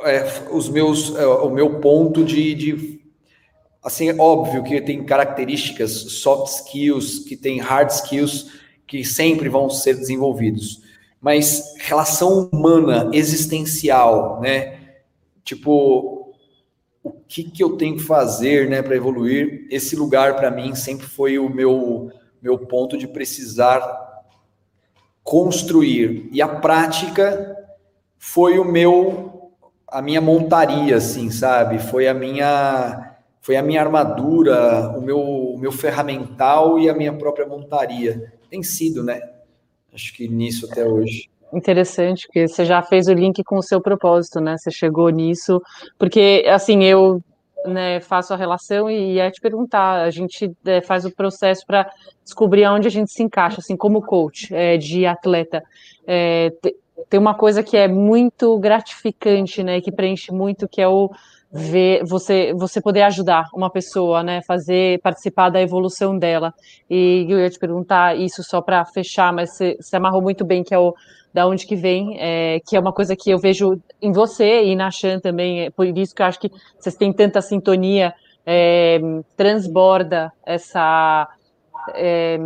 é, os meus, é, o meu ponto de, de, assim, é óbvio que tem características, soft skills, que tem hard skills que sempre vão ser desenvolvidos, mas relação humana, existencial, né? Tipo, o que, que eu tenho que fazer né, para evoluir. Esse lugar, para mim, sempre foi o meu, meu ponto de precisar construir. E a prática foi o meu, a minha montaria, assim, sabe? Foi a minha, foi a minha armadura, o meu, o meu ferramental e a minha própria montaria. Tem sido, né? Acho que nisso até hoje. Interessante, porque você já fez o link com o seu propósito, né? Você chegou nisso, porque assim eu né, faço a relação e ia te perguntar, a gente é, faz o processo para descobrir onde a gente se encaixa, assim, como coach é, de atleta. É, tem uma coisa que é muito gratificante, né, que preenche muito, que é o ver você você poder ajudar uma pessoa, né, fazer participar da evolução dela. E eu ia te perguntar isso só para fechar, mas você, você amarrou muito bem que é o da onde que vem, é, que é uma coisa que eu vejo em você e na Chan também, é por isso que eu acho que vocês têm tanta sintonia, é, transborda essa é,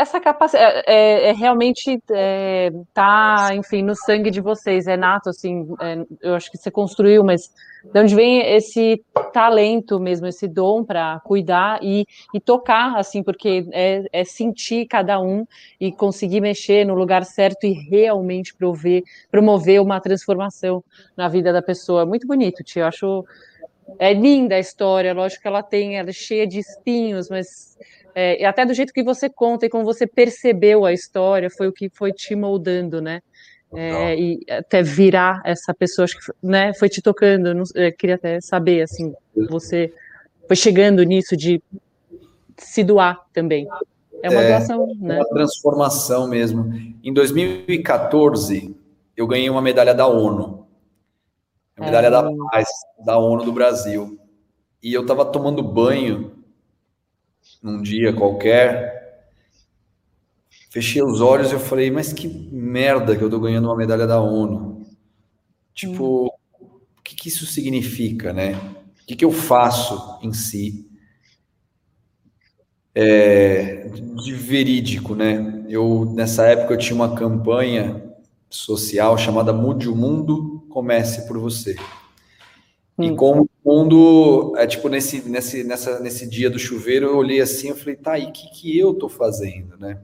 essa capacidade é, é, é realmente é, tá, enfim, no sangue de vocês, é nato, assim, é, eu acho que você construiu, mas de onde vem esse talento mesmo, esse dom para cuidar e, e tocar, assim, porque é, é, sentir cada um e conseguir mexer no lugar certo e realmente prover, promover uma transformação na vida da pessoa. Muito bonito, tio, eu acho é linda a história, lógico que ela tem, ela é cheia de espinhos, mas é, até do jeito que você conta e como você percebeu a história, foi o que foi te moldando, né? É, e até virar essa pessoa, acho que né, foi te tocando. Não, queria até saber, assim, você foi chegando nisso de se doar também. É uma é, doação, né? Uma transformação mesmo. Em 2014, eu ganhei uma medalha da ONU, a medalha é. da paz da ONU do Brasil. E eu estava tomando banho num dia qualquer, fechei os olhos e eu falei, mas que merda que eu tô ganhando uma medalha da ONU. Tipo, hum. o que, que isso significa, né? O que, que eu faço em si? É, de verídico, né? Eu nessa época eu tinha uma campanha social chamada Mude o Mundo, comece por você. E hum. como mundo, é tipo, nesse, nesse, nessa, nesse dia do chuveiro, eu olhei assim, eu falei, tá, e o que, que eu tô fazendo, né?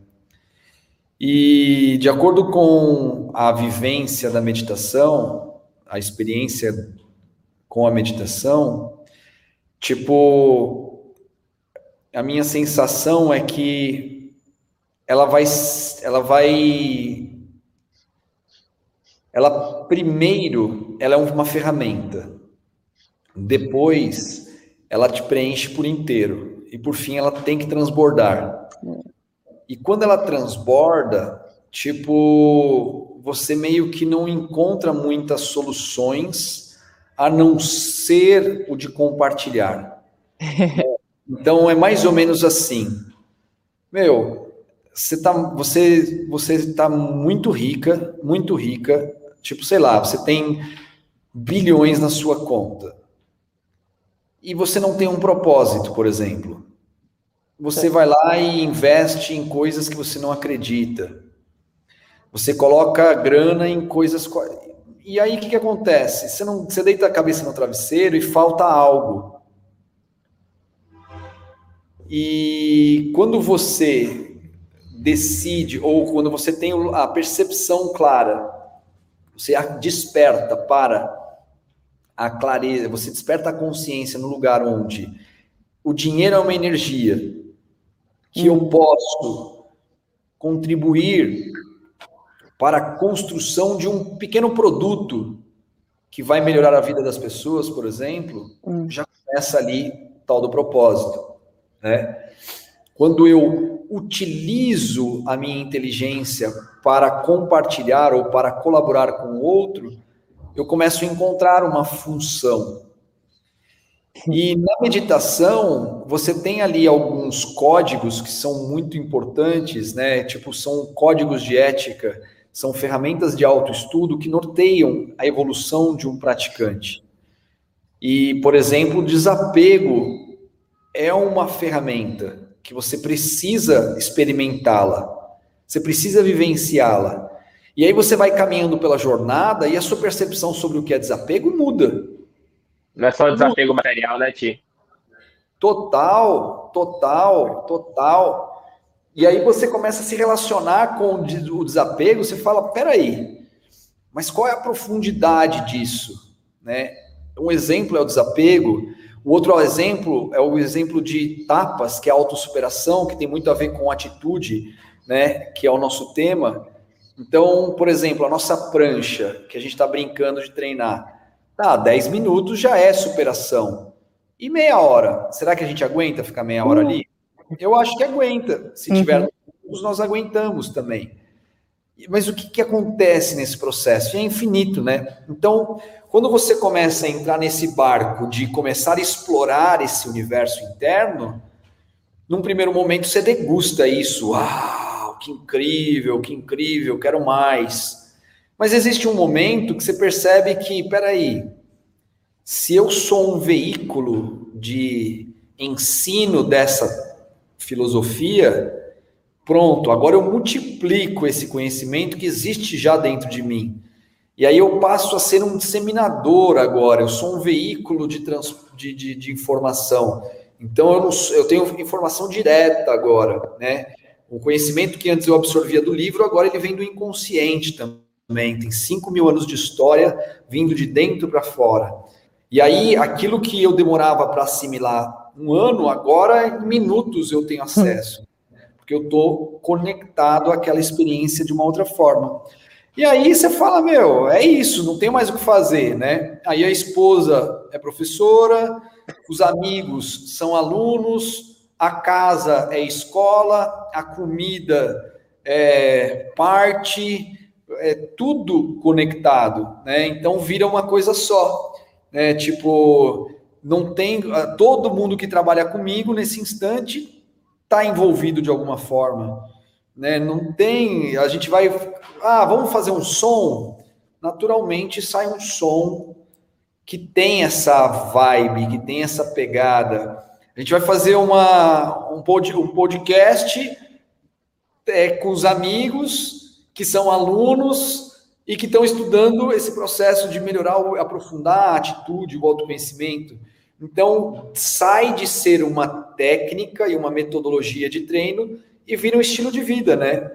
E de acordo com a vivência da meditação, a experiência com a meditação, tipo, a minha sensação é que ela vai, ela vai, ela primeiro, ela é uma ferramenta depois, ela te preenche por inteiro. e por fim ela tem que transbordar. E quando ela transborda, tipo, você meio que não encontra muitas soluções a não ser o de compartilhar. então é mais ou menos assim. Meu, você tá, você, você tá muito rica, muito rica, tipo, sei lá, você tem bilhões na sua conta. E você não tem um propósito, por exemplo. Você vai lá e investe em coisas que você não acredita. Você coloca grana em coisas. E aí o que, que acontece? Você, não, você deita a cabeça no travesseiro e falta algo. E quando você decide, ou quando você tem a percepção clara, você desperta para a clareza, você desperta a consciência no lugar onde o dinheiro é uma energia que eu posso contribuir para a construção de um pequeno produto que vai melhorar a vida das pessoas, por exemplo, hum. já começa ali tal do propósito, né? Quando eu utilizo a minha inteligência para compartilhar ou para colaborar com o outro, eu começo a encontrar uma função. E na meditação, você tem ali alguns códigos que são muito importantes, né? Tipo, são códigos de ética, são ferramentas de autoestudo que norteiam a evolução de um praticante. E, por exemplo, desapego é uma ferramenta que você precisa experimentá-la, você precisa vivenciá-la. E aí você vai caminhando pela jornada e a sua percepção sobre o que é desapego muda. Não é só desapego material, né, Ti? Total, total, total. E aí você começa a se relacionar com o desapego, você fala, peraí, mas qual é a profundidade disso? Né? Um exemplo é o desapego, o outro exemplo é o exemplo de tapas, que é a autossuperação, que tem muito a ver com atitude, né? que é o nosso tema. Então, por exemplo, a nossa prancha, que a gente está brincando de treinar, Tá, 10 minutos já é superação. E meia hora? Será que a gente aguenta ficar meia hora ali? Eu acho que aguenta. Se uhum. tiver minutos, nós aguentamos também. Mas o que, que acontece nesse processo? É infinito, né? Então, quando você começa a entrar nesse barco de começar a explorar esse universo interno, num primeiro momento você degusta isso. Que incrível, que incrível, quero mais. Mas existe um momento que você percebe que, peraí, se eu sou um veículo de ensino dessa filosofia, pronto, agora eu multiplico esse conhecimento que existe já dentro de mim. E aí eu passo a ser um disseminador agora, eu sou um veículo de, trans, de, de, de informação. Então eu, não, eu tenho informação direta agora, né? O conhecimento que antes eu absorvia do livro, agora ele vem do inconsciente também tem 5 mil anos de história vindo de dentro para fora. E aí, aquilo que eu demorava para assimilar um ano, agora em minutos eu tenho acesso, porque eu estou conectado àquela experiência de uma outra forma. E aí você fala, meu, é isso, não tem mais o que fazer, né? Aí a esposa é professora, os amigos são alunos, a casa é escola, a comida é parte, é tudo conectado, né? Então vira uma coisa só, né? Tipo, não tem ah, todo mundo que trabalha comigo nesse instante está envolvido de alguma forma, né? Não tem, a gente vai, ah, vamos fazer um som, naturalmente sai um som que tem essa vibe, que tem essa pegada. A gente vai fazer uma um, pod, um podcast é, com os amigos que são alunos e que estão estudando esse processo de melhorar, aprofundar a atitude, o autoconhecimento. Então, sai de ser uma técnica e uma metodologia de treino e vira um estilo de vida, né?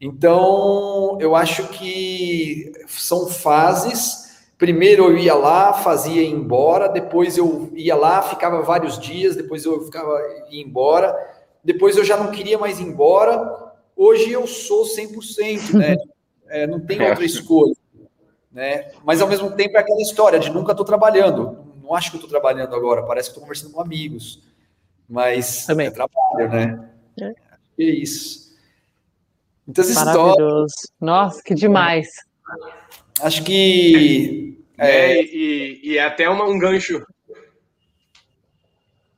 Então, eu acho que são fases. Primeiro eu ia lá, fazia ir embora, depois eu ia lá, ficava vários dias, depois eu ficava ia embora, depois eu já não queria mais ir embora, Hoje eu sou 100%, né? É, não tem outra escolha. Né? Mas ao mesmo tempo é aquela história de nunca estou trabalhando. Não acho que estou trabalhando agora, parece que estou conversando com amigos. mas Também. é trabalho, né? É. É isso. Muitas histórias. Maravilhoso. Nossa, que demais. Acho que É, e, e é até uma- um gancho.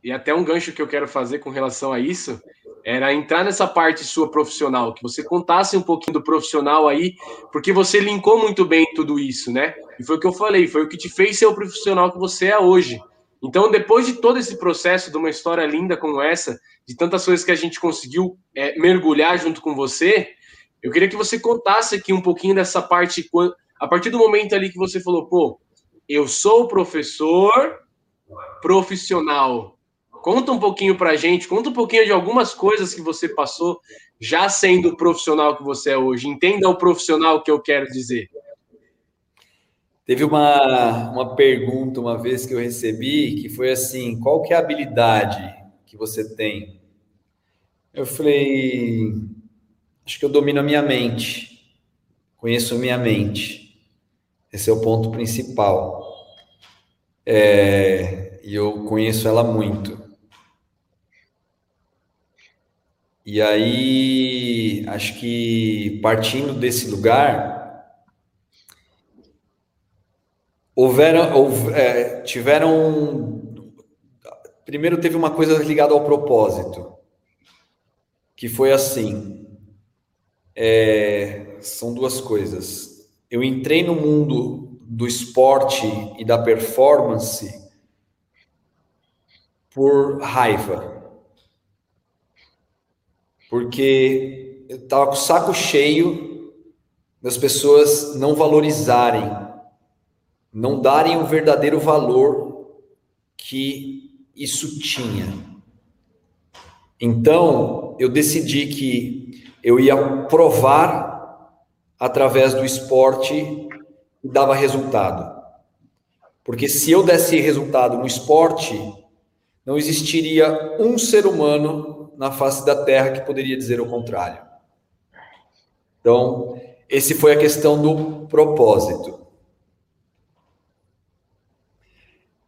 E até um gancho que eu quero fazer com relação a isso era entrar nessa parte sua profissional, que você contasse um pouquinho do profissional aí, porque você linkou muito bem tudo isso, né? E foi o que eu falei, foi o que te fez ser o profissional que você é hoje. Então, depois de todo esse processo, de uma história linda como essa, de tantas coisas que a gente conseguiu é, mergulhar junto com você, eu queria que você contasse aqui um pouquinho dessa parte, a partir do momento ali que você falou, pô, eu sou professor profissional. Conta um pouquinho pra gente, conta um pouquinho de algumas coisas que você passou já sendo o profissional que você é hoje. Entenda o profissional que eu quero dizer. Teve uma, uma pergunta uma vez que eu recebi que foi assim: qual que é a habilidade que você tem? Eu falei: acho que eu domino a minha mente, conheço a minha mente. Esse é o ponto principal. É, e eu conheço ela muito. E aí, acho que partindo desse lugar, houveram, houve- é, tiveram. Primeiro teve uma coisa ligada ao propósito, que foi assim. é, são duas coisas. Eu entrei no mundo do esporte e da performance por raiva. Porque eu estava com o saco cheio das pessoas não valorizarem, não darem o verdadeiro valor que isso tinha. Então, eu decidi que eu ia provar através do esporte dava resultado. Porque se eu desse resultado no esporte, não existiria um ser humano na face da Terra que poderia dizer o contrário. Então, esse foi a questão do propósito.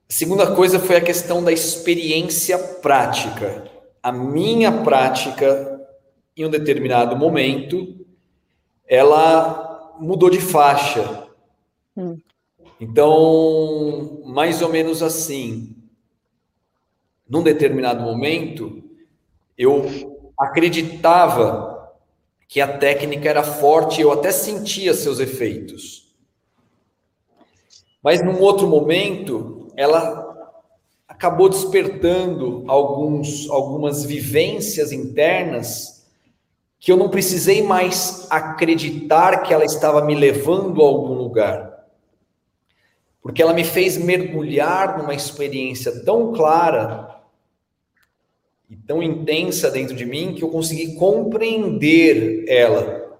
A segunda coisa foi a questão da experiência prática. A minha prática, em um determinado momento, ela mudou de faixa. Hum. Então, mais ou menos assim, num determinado momento, eu acreditava que a técnica era forte, eu até sentia seus efeitos. Mas num outro momento, ela acabou despertando alguns, algumas vivências internas que eu não precisei mais acreditar que ela estava me levando a algum lugar. Porque ela me fez mergulhar numa experiência tão clara e tão intensa dentro de mim que eu consegui compreender ela.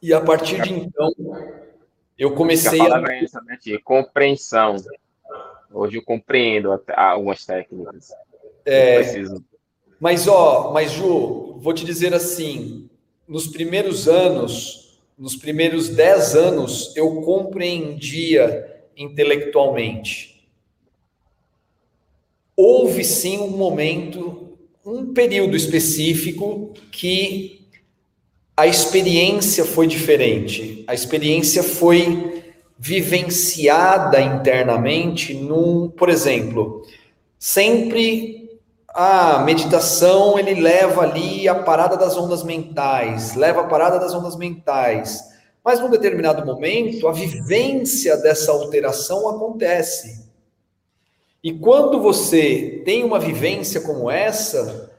E a partir de então, eu comecei a a. essa, né, tia? Compreensão. Hoje eu compreendo algumas técnicas. É, preciso. Mas, ó, mas Ju, vou te dizer assim: nos primeiros anos, nos primeiros dez anos, eu compreendia intelectualmente. Houve sim um momento, um período específico que a experiência foi diferente. A experiência foi vivenciada internamente num, por exemplo, sempre a meditação ele leva ali a parada das ondas mentais, leva a parada das ondas mentais. Mas num determinado momento, a vivência dessa alteração acontece. E quando você tem uma vivência como essa,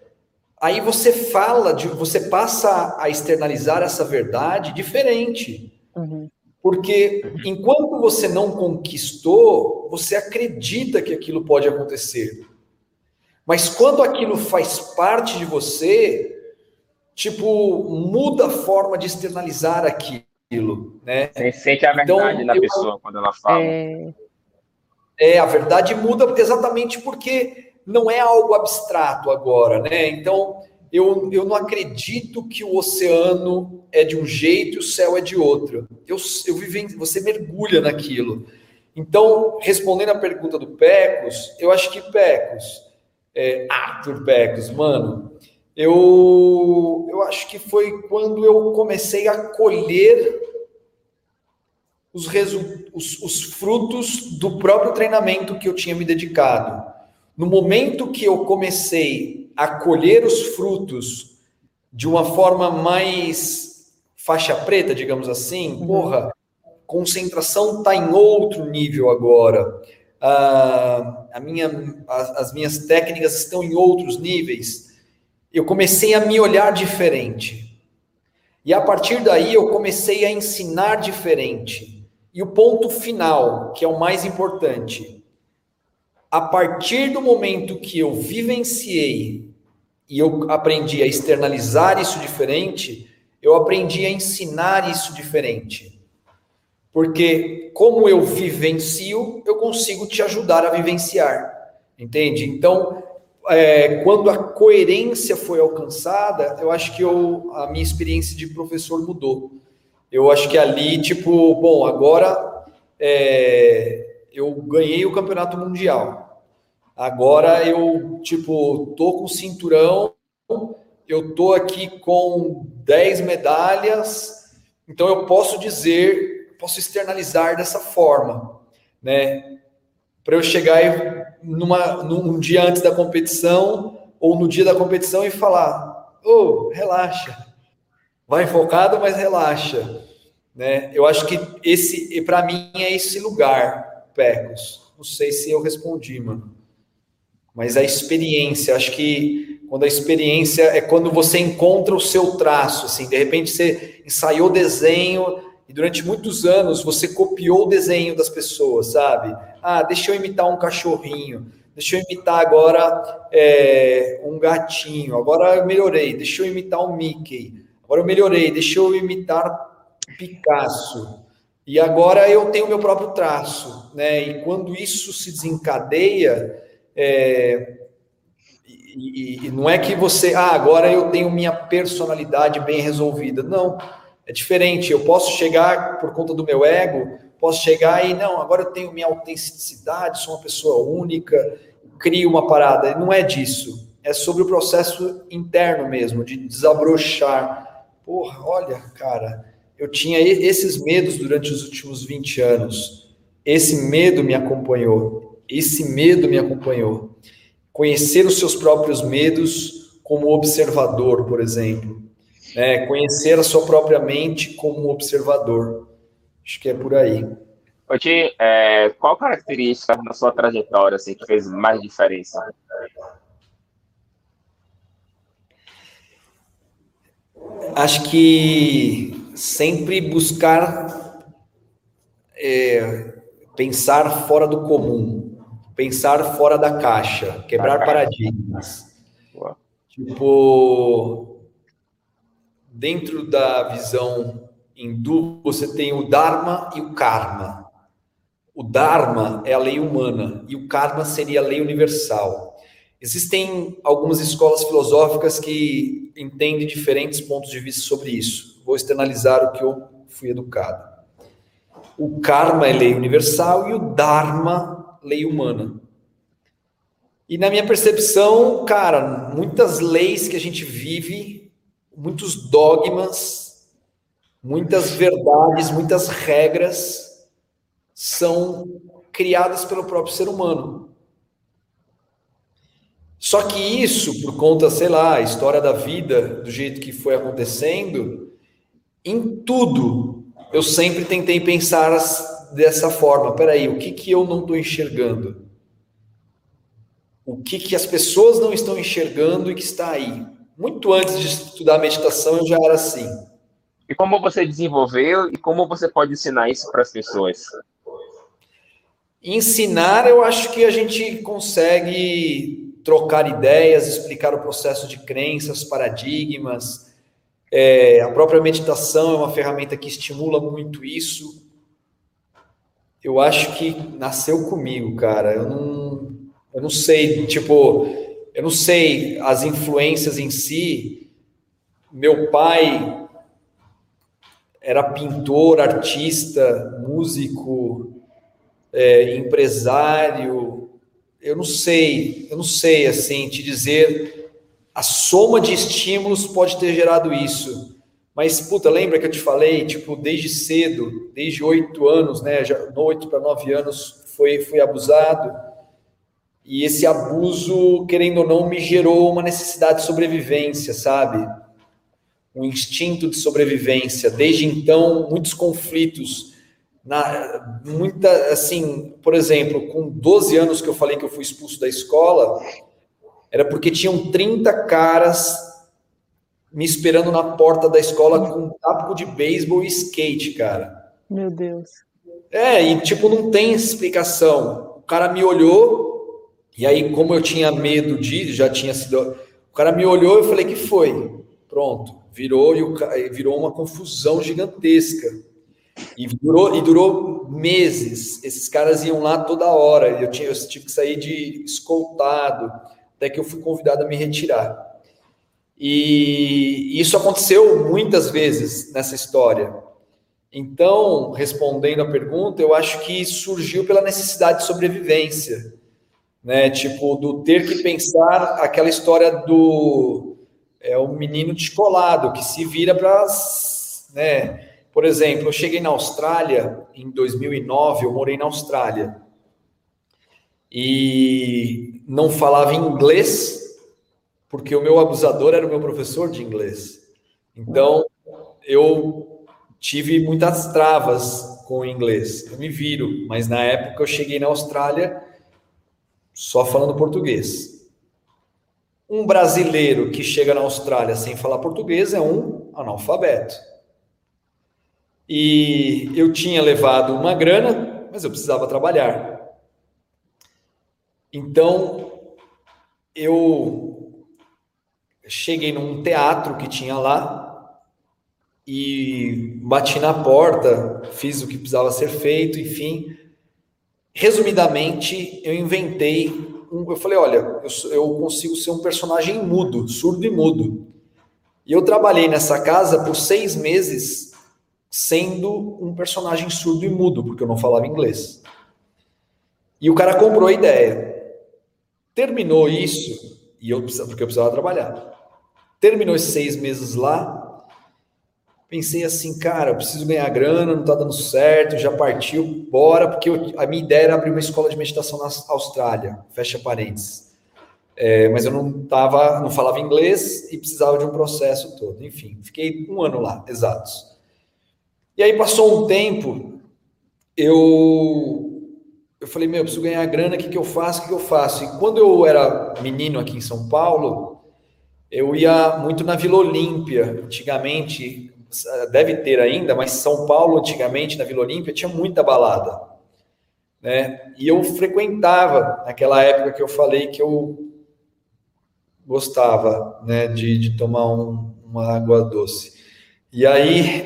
aí você fala, de, você passa a externalizar essa verdade diferente. Uhum. Porque enquanto você não conquistou, você acredita que aquilo pode acontecer. Mas quando aquilo faz parte de você, tipo, muda a forma de externalizar aquilo, né? Você sente a Então, verdade na eu- pessoa quando ela fala. É, É, a verdade muda exatamente porque não é algo abstrato agora, né? Então, eu, eu não acredito que o oceano é de um jeito e o céu é de outro. Eu, eu vive, você mergulha naquilo. Então, respondendo à pergunta do Pecos, eu acho que Pecos, É, Arthur Pecos, mano, eu, eu acho que foi quando eu comecei a colher os, os, os frutos do próprio treinamento que eu tinha me dedicado. No momento que eu comecei a colher os frutos de uma forma mais faixa preta, digamos assim, uhum. porra, concentração está em outro nível agora. Ah, a minha, as, as minhas técnicas estão em outros níveis. Eu comecei a me olhar diferente. E a partir daí eu comecei a ensinar diferente. E o ponto final, que é o mais importante, a partir do momento que eu vivenciei e eu aprendi a externalizar isso diferente, eu aprendi a ensinar isso diferente. Porque como eu vivencio, eu consigo te ajudar a vivenciar. Entende? Então, é, quando a coerência foi alcançada, eu acho que eu, a minha experiência de professor mudou. Eu acho que ali, tipo, bom, agora é, eu ganhei o campeonato mundial. Agora eu, tipo, tô com cinturão, eu tô aqui com 10 medalhas, então eu posso dizer, posso externalizar dessa forma, né? Para eu chegar numa, num dia antes da competição ou no dia da competição e falar: "Ô, oh, relaxa, vai focado, mas relaxa. Né? Eu acho que esse, para mim, é esse lugar, Pecos. Não sei se eu respondi, mano. Mas a experiência, acho que quando a experiência é quando você encontra o seu traço, assim, de repente você ensaiou desenho e durante muitos anos você copiou o desenho das pessoas, sabe? Ah, deixa eu imitar um cachorrinho, deixa eu imitar agora é, um gatinho, agora eu melhorei, deixa eu imitar um Mickey. Agora eu melhorei, deixa eu imitar Picasso. E agora eu tenho meu próprio traço, né? E quando isso se desencadeia, é, e, e, não é que você, ah, agora eu tenho minha personalidade bem resolvida. Não, é diferente. Eu posso chegar por conta do meu ego, posso chegar e não, agora eu tenho minha autenticidade, sou uma pessoa única, crio uma parada. Não é disso. É sobre o processo interno mesmo, de desabrochar porra, olha, cara, eu tinha esses medos durante os últimos 20 anos. Esse medo me acompanhou. Esse medo me acompanhou. Conhecer os seus próprios medos como observador, por exemplo. Né? Conhecer a sua própria mente como observador. Acho que é por aí. Oti, é, qual característica na sua trajetória assim, que fez mais diferença? acho que sempre buscar é, pensar fora do comum, pensar fora da caixa, quebrar paradigmas. Tipo, dentro da visão hindu, você tem o Dharma e o Karma. O Dharma é a lei humana e o Karma seria a lei universal. Existem algumas escolas filosóficas que entendem diferentes pontos de vista sobre isso. Vou externalizar o que eu fui educado. O karma é lei universal e o dharma, lei humana. E na minha percepção, cara, muitas leis que a gente vive, muitos dogmas, muitas verdades, muitas regras são criadas pelo próprio ser humano. Só que isso, por conta, sei lá, a história da vida, do jeito que foi acontecendo, em tudo, eu sempre tentei pensar dessa forma. Peraí, o que, que eu não estou enxergando? O que, que as pessoas não estão enxergando e que está aí? Muito antes de estudar meditação, eu já era assim. E como você desenvolveu e como você pode ensinar isso para as pessoas? Ensinar, eu acho que a gente consegue trocar ideias, explicar o processo de crenças, paradigmas. É, a própria meditação é uma ferramenta que estimula muito isso. Eu acho que nasceu comigo, cara. Eu não, eu não sei, tipo, eu não sei as influências em si. Meu pai era pintor, artista, músico, é, empresário, eu não sei, eu não sei assim te dizer a soma de estímulos pode ter gerado isso. Mas, puta, lembra que eu te falei, tipo, desde cedo, desde oito anos, né, já oito para nove anos, foi, foi abusado. E esse abuso, querendo ou não, me gerou uma necessidade de sobrevivência, sabe? Um instinto de sobrevivência. Desde então, muitos conflitos. Na, muita, assim, por exemplo, com 12 anos que eu falei que eu fui expulso da escola, era porque tinham 30 caras me esperando na porta da escola com um tapo de beisebol e skate, cara. Meu Deus. É, e tipo, não tem explicação. O cara me olhou, e aí, como eu tinha medo de, já tinha sido. O cara me olhou e eu falei que foi. Pronto. Virou e o, virou uma confusão gigantesca. E durou, e durou meses. Esses caras iam lá toda hora. Eu, tinha, eu tive que sair de escoltado, até que eu fui convidado a me retirar. E isso aconteceu muitas vezes nessa história. Então, respondendo a pergunta, eu acho que surgiu pela necessidade de sobrevivência, né? Tipo, do ter que pensar aquela história do é o menino descolado que se vira para, né? Por exemplo, eu cheguei na Austrália em 2009, eu morei na Austrália e não falava inglês porque o meu abusador era o meu professor de inglês. Então, eu tive muitas travas com o inglês. Eu me viro, mas na época eu cheguei na Austrália só falando português. Um brasileiro que chega na Austrália sem falar português é um analfabeto. E eu tinha levado uma grana, mas eu precisava trabalhar. Então, eu cheguei num teatro que tinha lá e bati na porta, fiz o que precisava ser feito, enfim. Resumidamente, eu inventei um, eu falei, olha, eu, eu consigo ser um personagem mudo, surdo e mudo. E eu trabalhei nessa casa por seis meses sendo um personagem surdo e mudo, porque eu não falava inglês. E o cara comprou a ideia. Terminou isso, e eu porque eu precisava trabalhar. Terminou esses seis meses lá, pensei assim, cara, eu preciso ganhar grana, não tá dando certo, já partiu, bora, porque eu, a minha ideia era abrir uma escola de meditação na Austrália, fecha parênteses. É, mas eu não tava, não falava inglês e precisava de um processo todo. Enfim, fiquei um ano lá, exatos. E aí passou um tempo, eu eu falei, meu, eu preciso ganhar grana, o que, que eu faço, o que, que eu faço? E quando eu era menino aqui em São Paulo, eu ia muito na Vila Olímpia, antigamente, deve ter ainda, mas São Paulo, antigamente, na Vila Olímpia, tinha muita balada. Né? E eu frequentava, naquela época que eu falei que eu gostava né, de, de tomar um, uma água doce. E aí,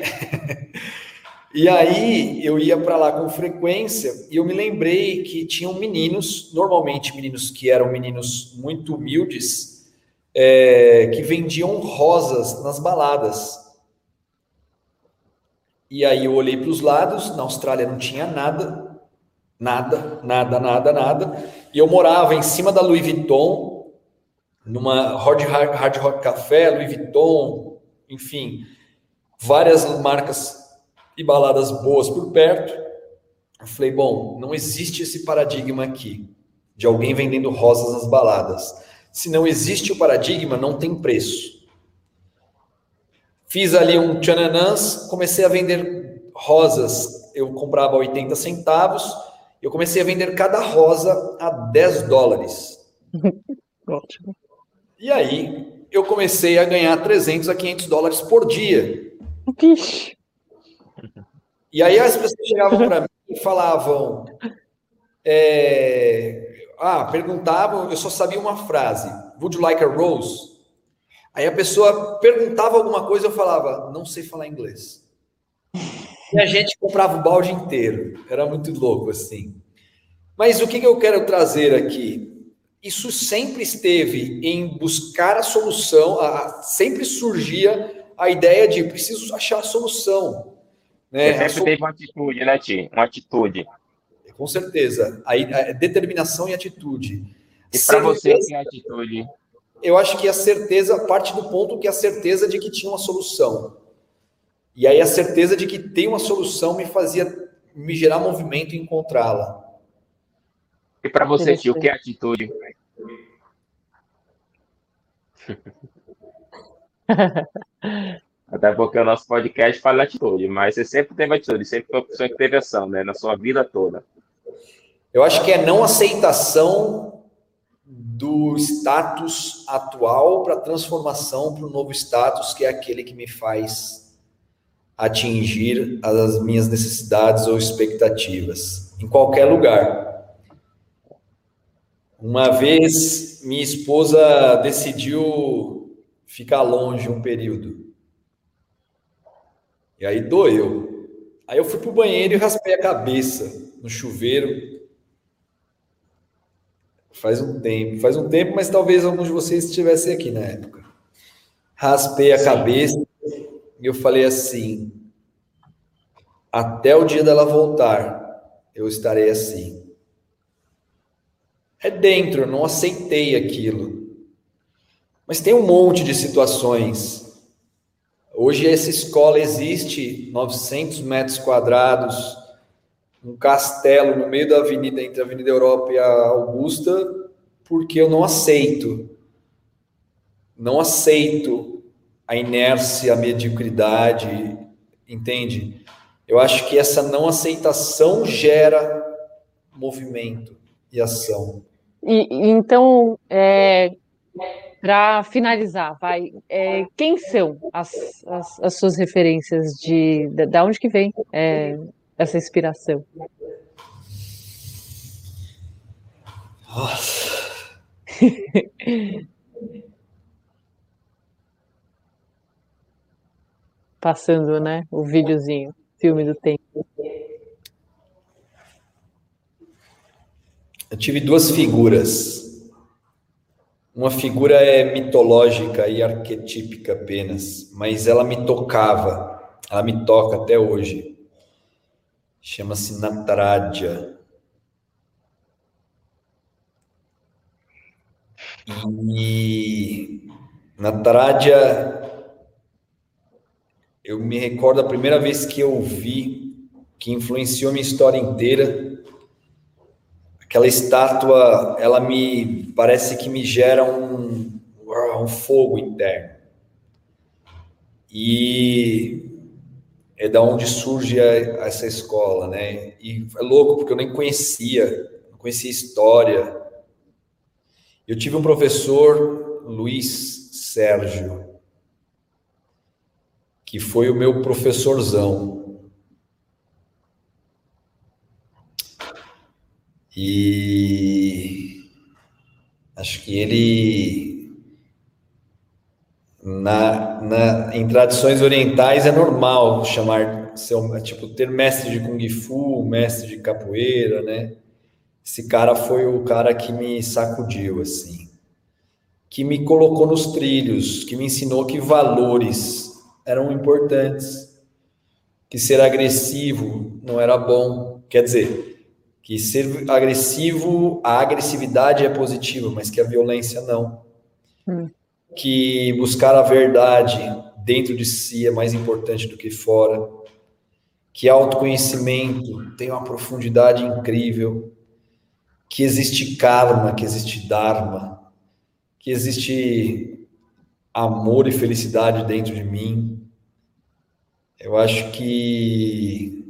e aí eu ia para lá com frequência e eu me lembrei que tinham meninos, normalmente meninos que eram meninos muito humildes, é, que vendiam rosas nas baladas. E aí eu olhei para os lados, na Austrália não tinha nada, nada, nada, nada, nada. E eu morava em cima da Louis Vuitton, numa Hard, Hard Rock Café, Louis Vuitton, enfim, várias marcas e baladas boas por perto. Eu falei, bom, não existe esse paradigma aqui de alguém vendendo rosas nas baladas. Se não existe o paradigma, não tem preço. Fiz ali um tchananãs, comecei a vender rosas. Eu comprava 80 centavos, eu comecei a vender cada rosa a 10 dólares. Ótimo. E aí, eu comecei a ganhar 300 a 500 dólares por dia. Vixe. E aí as pessoas chegavam para mim e falavam: é, ah, perguntavam, eu só sabia uma frase: Would you like a rose? Aí a pessoa perguntava alguma coisa, eu falava: Não sei falar inglês. E a gente comprava o balde inteiro. Era muito louco assim. Mas o que eu quero trazer aqui? Isso sempre esteve em buscar a solução, a, sempre surgia a ideia de preciso achar a solução. Né? Você sempre a teve uma atitude, né, Ti? Uma atitude com certeza. Aí, é determinação e atitude. E para você, que é atitude? Eu acho que a certeza parte do ponto que a certeza de que tinha uma solução. E aí a certeza de que tem uma solução me fazia me gerar movimento e encontrá-la. E para você, tio, o que é atitude? Até porque o nosso podcast fala atitude, mas você sempre teve atitude, sempre foi uma pessoa que teve ação, né? Na sua vida toda. Eu acho que é não aceitação do status atual para transformação para o novo status, que é aquele que me faz atingir as minhas necessidades ou expectativas, em qualquer lugar. Uma vez, minha esposa decidiu ficar longe um período. E aí doeu. Aí eu fui pro banheiro e raspei a cabeça no chuveiro. Faz um tempo, faz um tempo, mas talvez alguns de vocês estivessem aqui na época. Raspei a Sim. cabeça e eu falei assim: até o dia dela voltar, eu estarei assim. É dentro, eu não aceitei aquilo. Mas tem um monte de situações Hoje essa escola existe 900 metros quadrados, um castelo no meio da avenida entre a Avenida Europa e a Augusta, porque eu não aceito. Não aceito a inércia, a mediocridade, entende? Eu acho que essa não aceitação gera movimento e ação. E, então, é, para finalizar, vai, é, quem são as, as, as, suas referências de, de onde que vem é, essa inspiração? Nossa. Passando, né, o videozinho, filme do tempo. Eu tive duas figuras uma figura é mitológica e arquetípica apenas, mas ela me tocava, ela me toca até hoje. Chama-se Nataraja. E Nataraja, eu me recordo a primeira vez que eu vi, que influenciou minha história inteira, aquela estátua, ela me parece que me gera um, um fogo interno. E é da onde surge a, essa escola, né? E é louco porque eu nem conhecia, não conhecia história. Eu tive um professor, Luiz Sérgio, que foi o meu professorzão. E acho que ele na, na, em tradições orientais é normal chamar tipo ter mestre de kung fu, mestre de capoeira, né? Esse cara foi o cara que me sacudiu assim, que me colocou nos trilhos, que me ensinou que valores eram importantes, que ser agressivo não era bom. Quer dizer, que ser agressivo, a agressividade é positiva, mas que a violência não. Hum. Que buscar a verdade dentro de si é mais importante do que fora. Que autoconhecimento tem uma profundidade incrível. Que existe karma, que existe dharma, que existe amor e felicidade dentro de mim. Eu acho que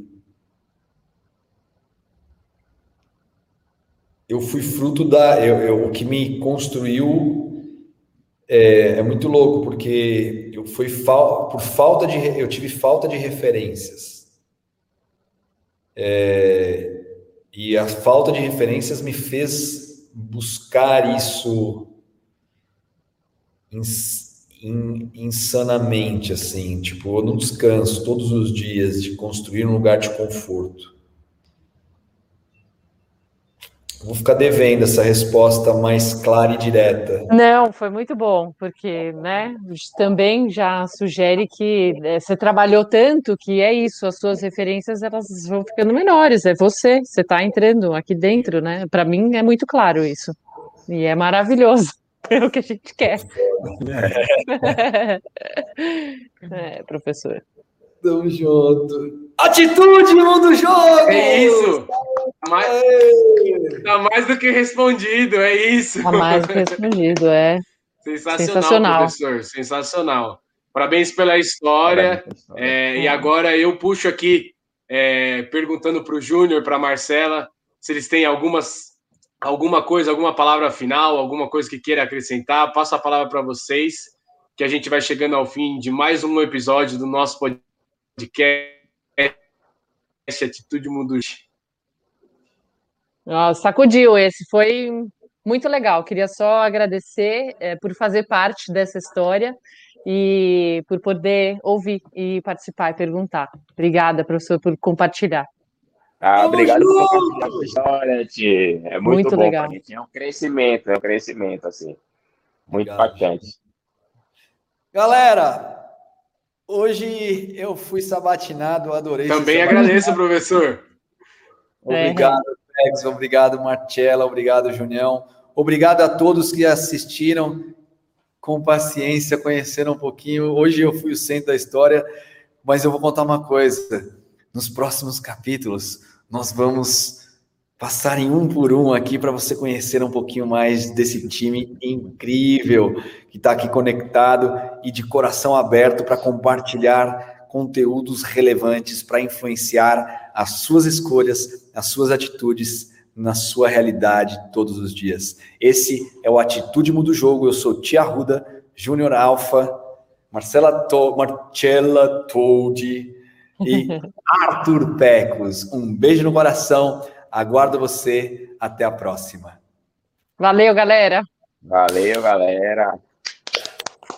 eu fui fruto da. Eu, eu, o que me construiu é, é, muito louco, porque eu fui fal, por falta de. Eu tive falta de referências. É, e a falta de referências me fez buscar isso insanamente, assim. Tipo, eu não descanso todos os dias de construir um lugar de conforto. Vou ficar devendo essa resposta mais clara e direta. Não, foi muito bom, porque, né, também já sugere que é, você trabalhou tanto que é isso, as suas referências elas vão ficando menores, é você, você está entrando aqui dentro, né? Para mim é muito claro isso. E é maravilhoso. É o que a gente quer. É, é professor. Tamo junto. Atitude, mundo jogo! É isso! Mais, tá mais do que respondido, é isso. Tá mais do que respondido, é. Sensacional, Sensacional. professor, sensacional. Parabéns pela história. É, e agora eu puxo aqui, é, perguntando para o Júnior, para a Marcela, se eles têm algumas, alguma coisa, alguma palavra final, alguma coisa que queira acrescentar. Passo a palavra para vocês, que a gente vai chegando ao fim de mais um episódio do nosso podcast podcast Atitude Mundo. Nossa, sacudiu esse, foi muito legal. Queria só agradecer é, por fazer parte dessa história e por poder ouvir e participar e perguntar. Obrigada, professor, por compartilhar. Ah, obrigado por compartilhar a história, Ti. É muito, muito bom legal. gente. É um crescimento, é um crescimento, assim. Muito impactante. Galera, Hoje eu fui sabatinado, adorei. Também agradeço, professor. Obrigado, Pegs, obrigado, Marcela, obrigado, Junião. Obrigado a todos que assistiram com paciência, conheceram um pouquinho. Hoje eu fui o centro da história, mas eu vou contar uma coisa. Nos próximos capítulos, nós vamos passarem um por um aqui para você conhecer um pouquinho mais desse time incrível que está aqui conectado e de coração aberto para compartilhar conteúdos relevantes para influenciar as suas escolhas, as suas atitudes na sua realidade todos os dias. Esse é o Atitude Muda o Jogo. Eu sou Tia Ruda, Júnior Alfa, Marcela to Marcela Toldi e Arthur Pecos. Um beijo no coração. Aguardo você. Até a próxima. Valeu, galera. Valeu, galera.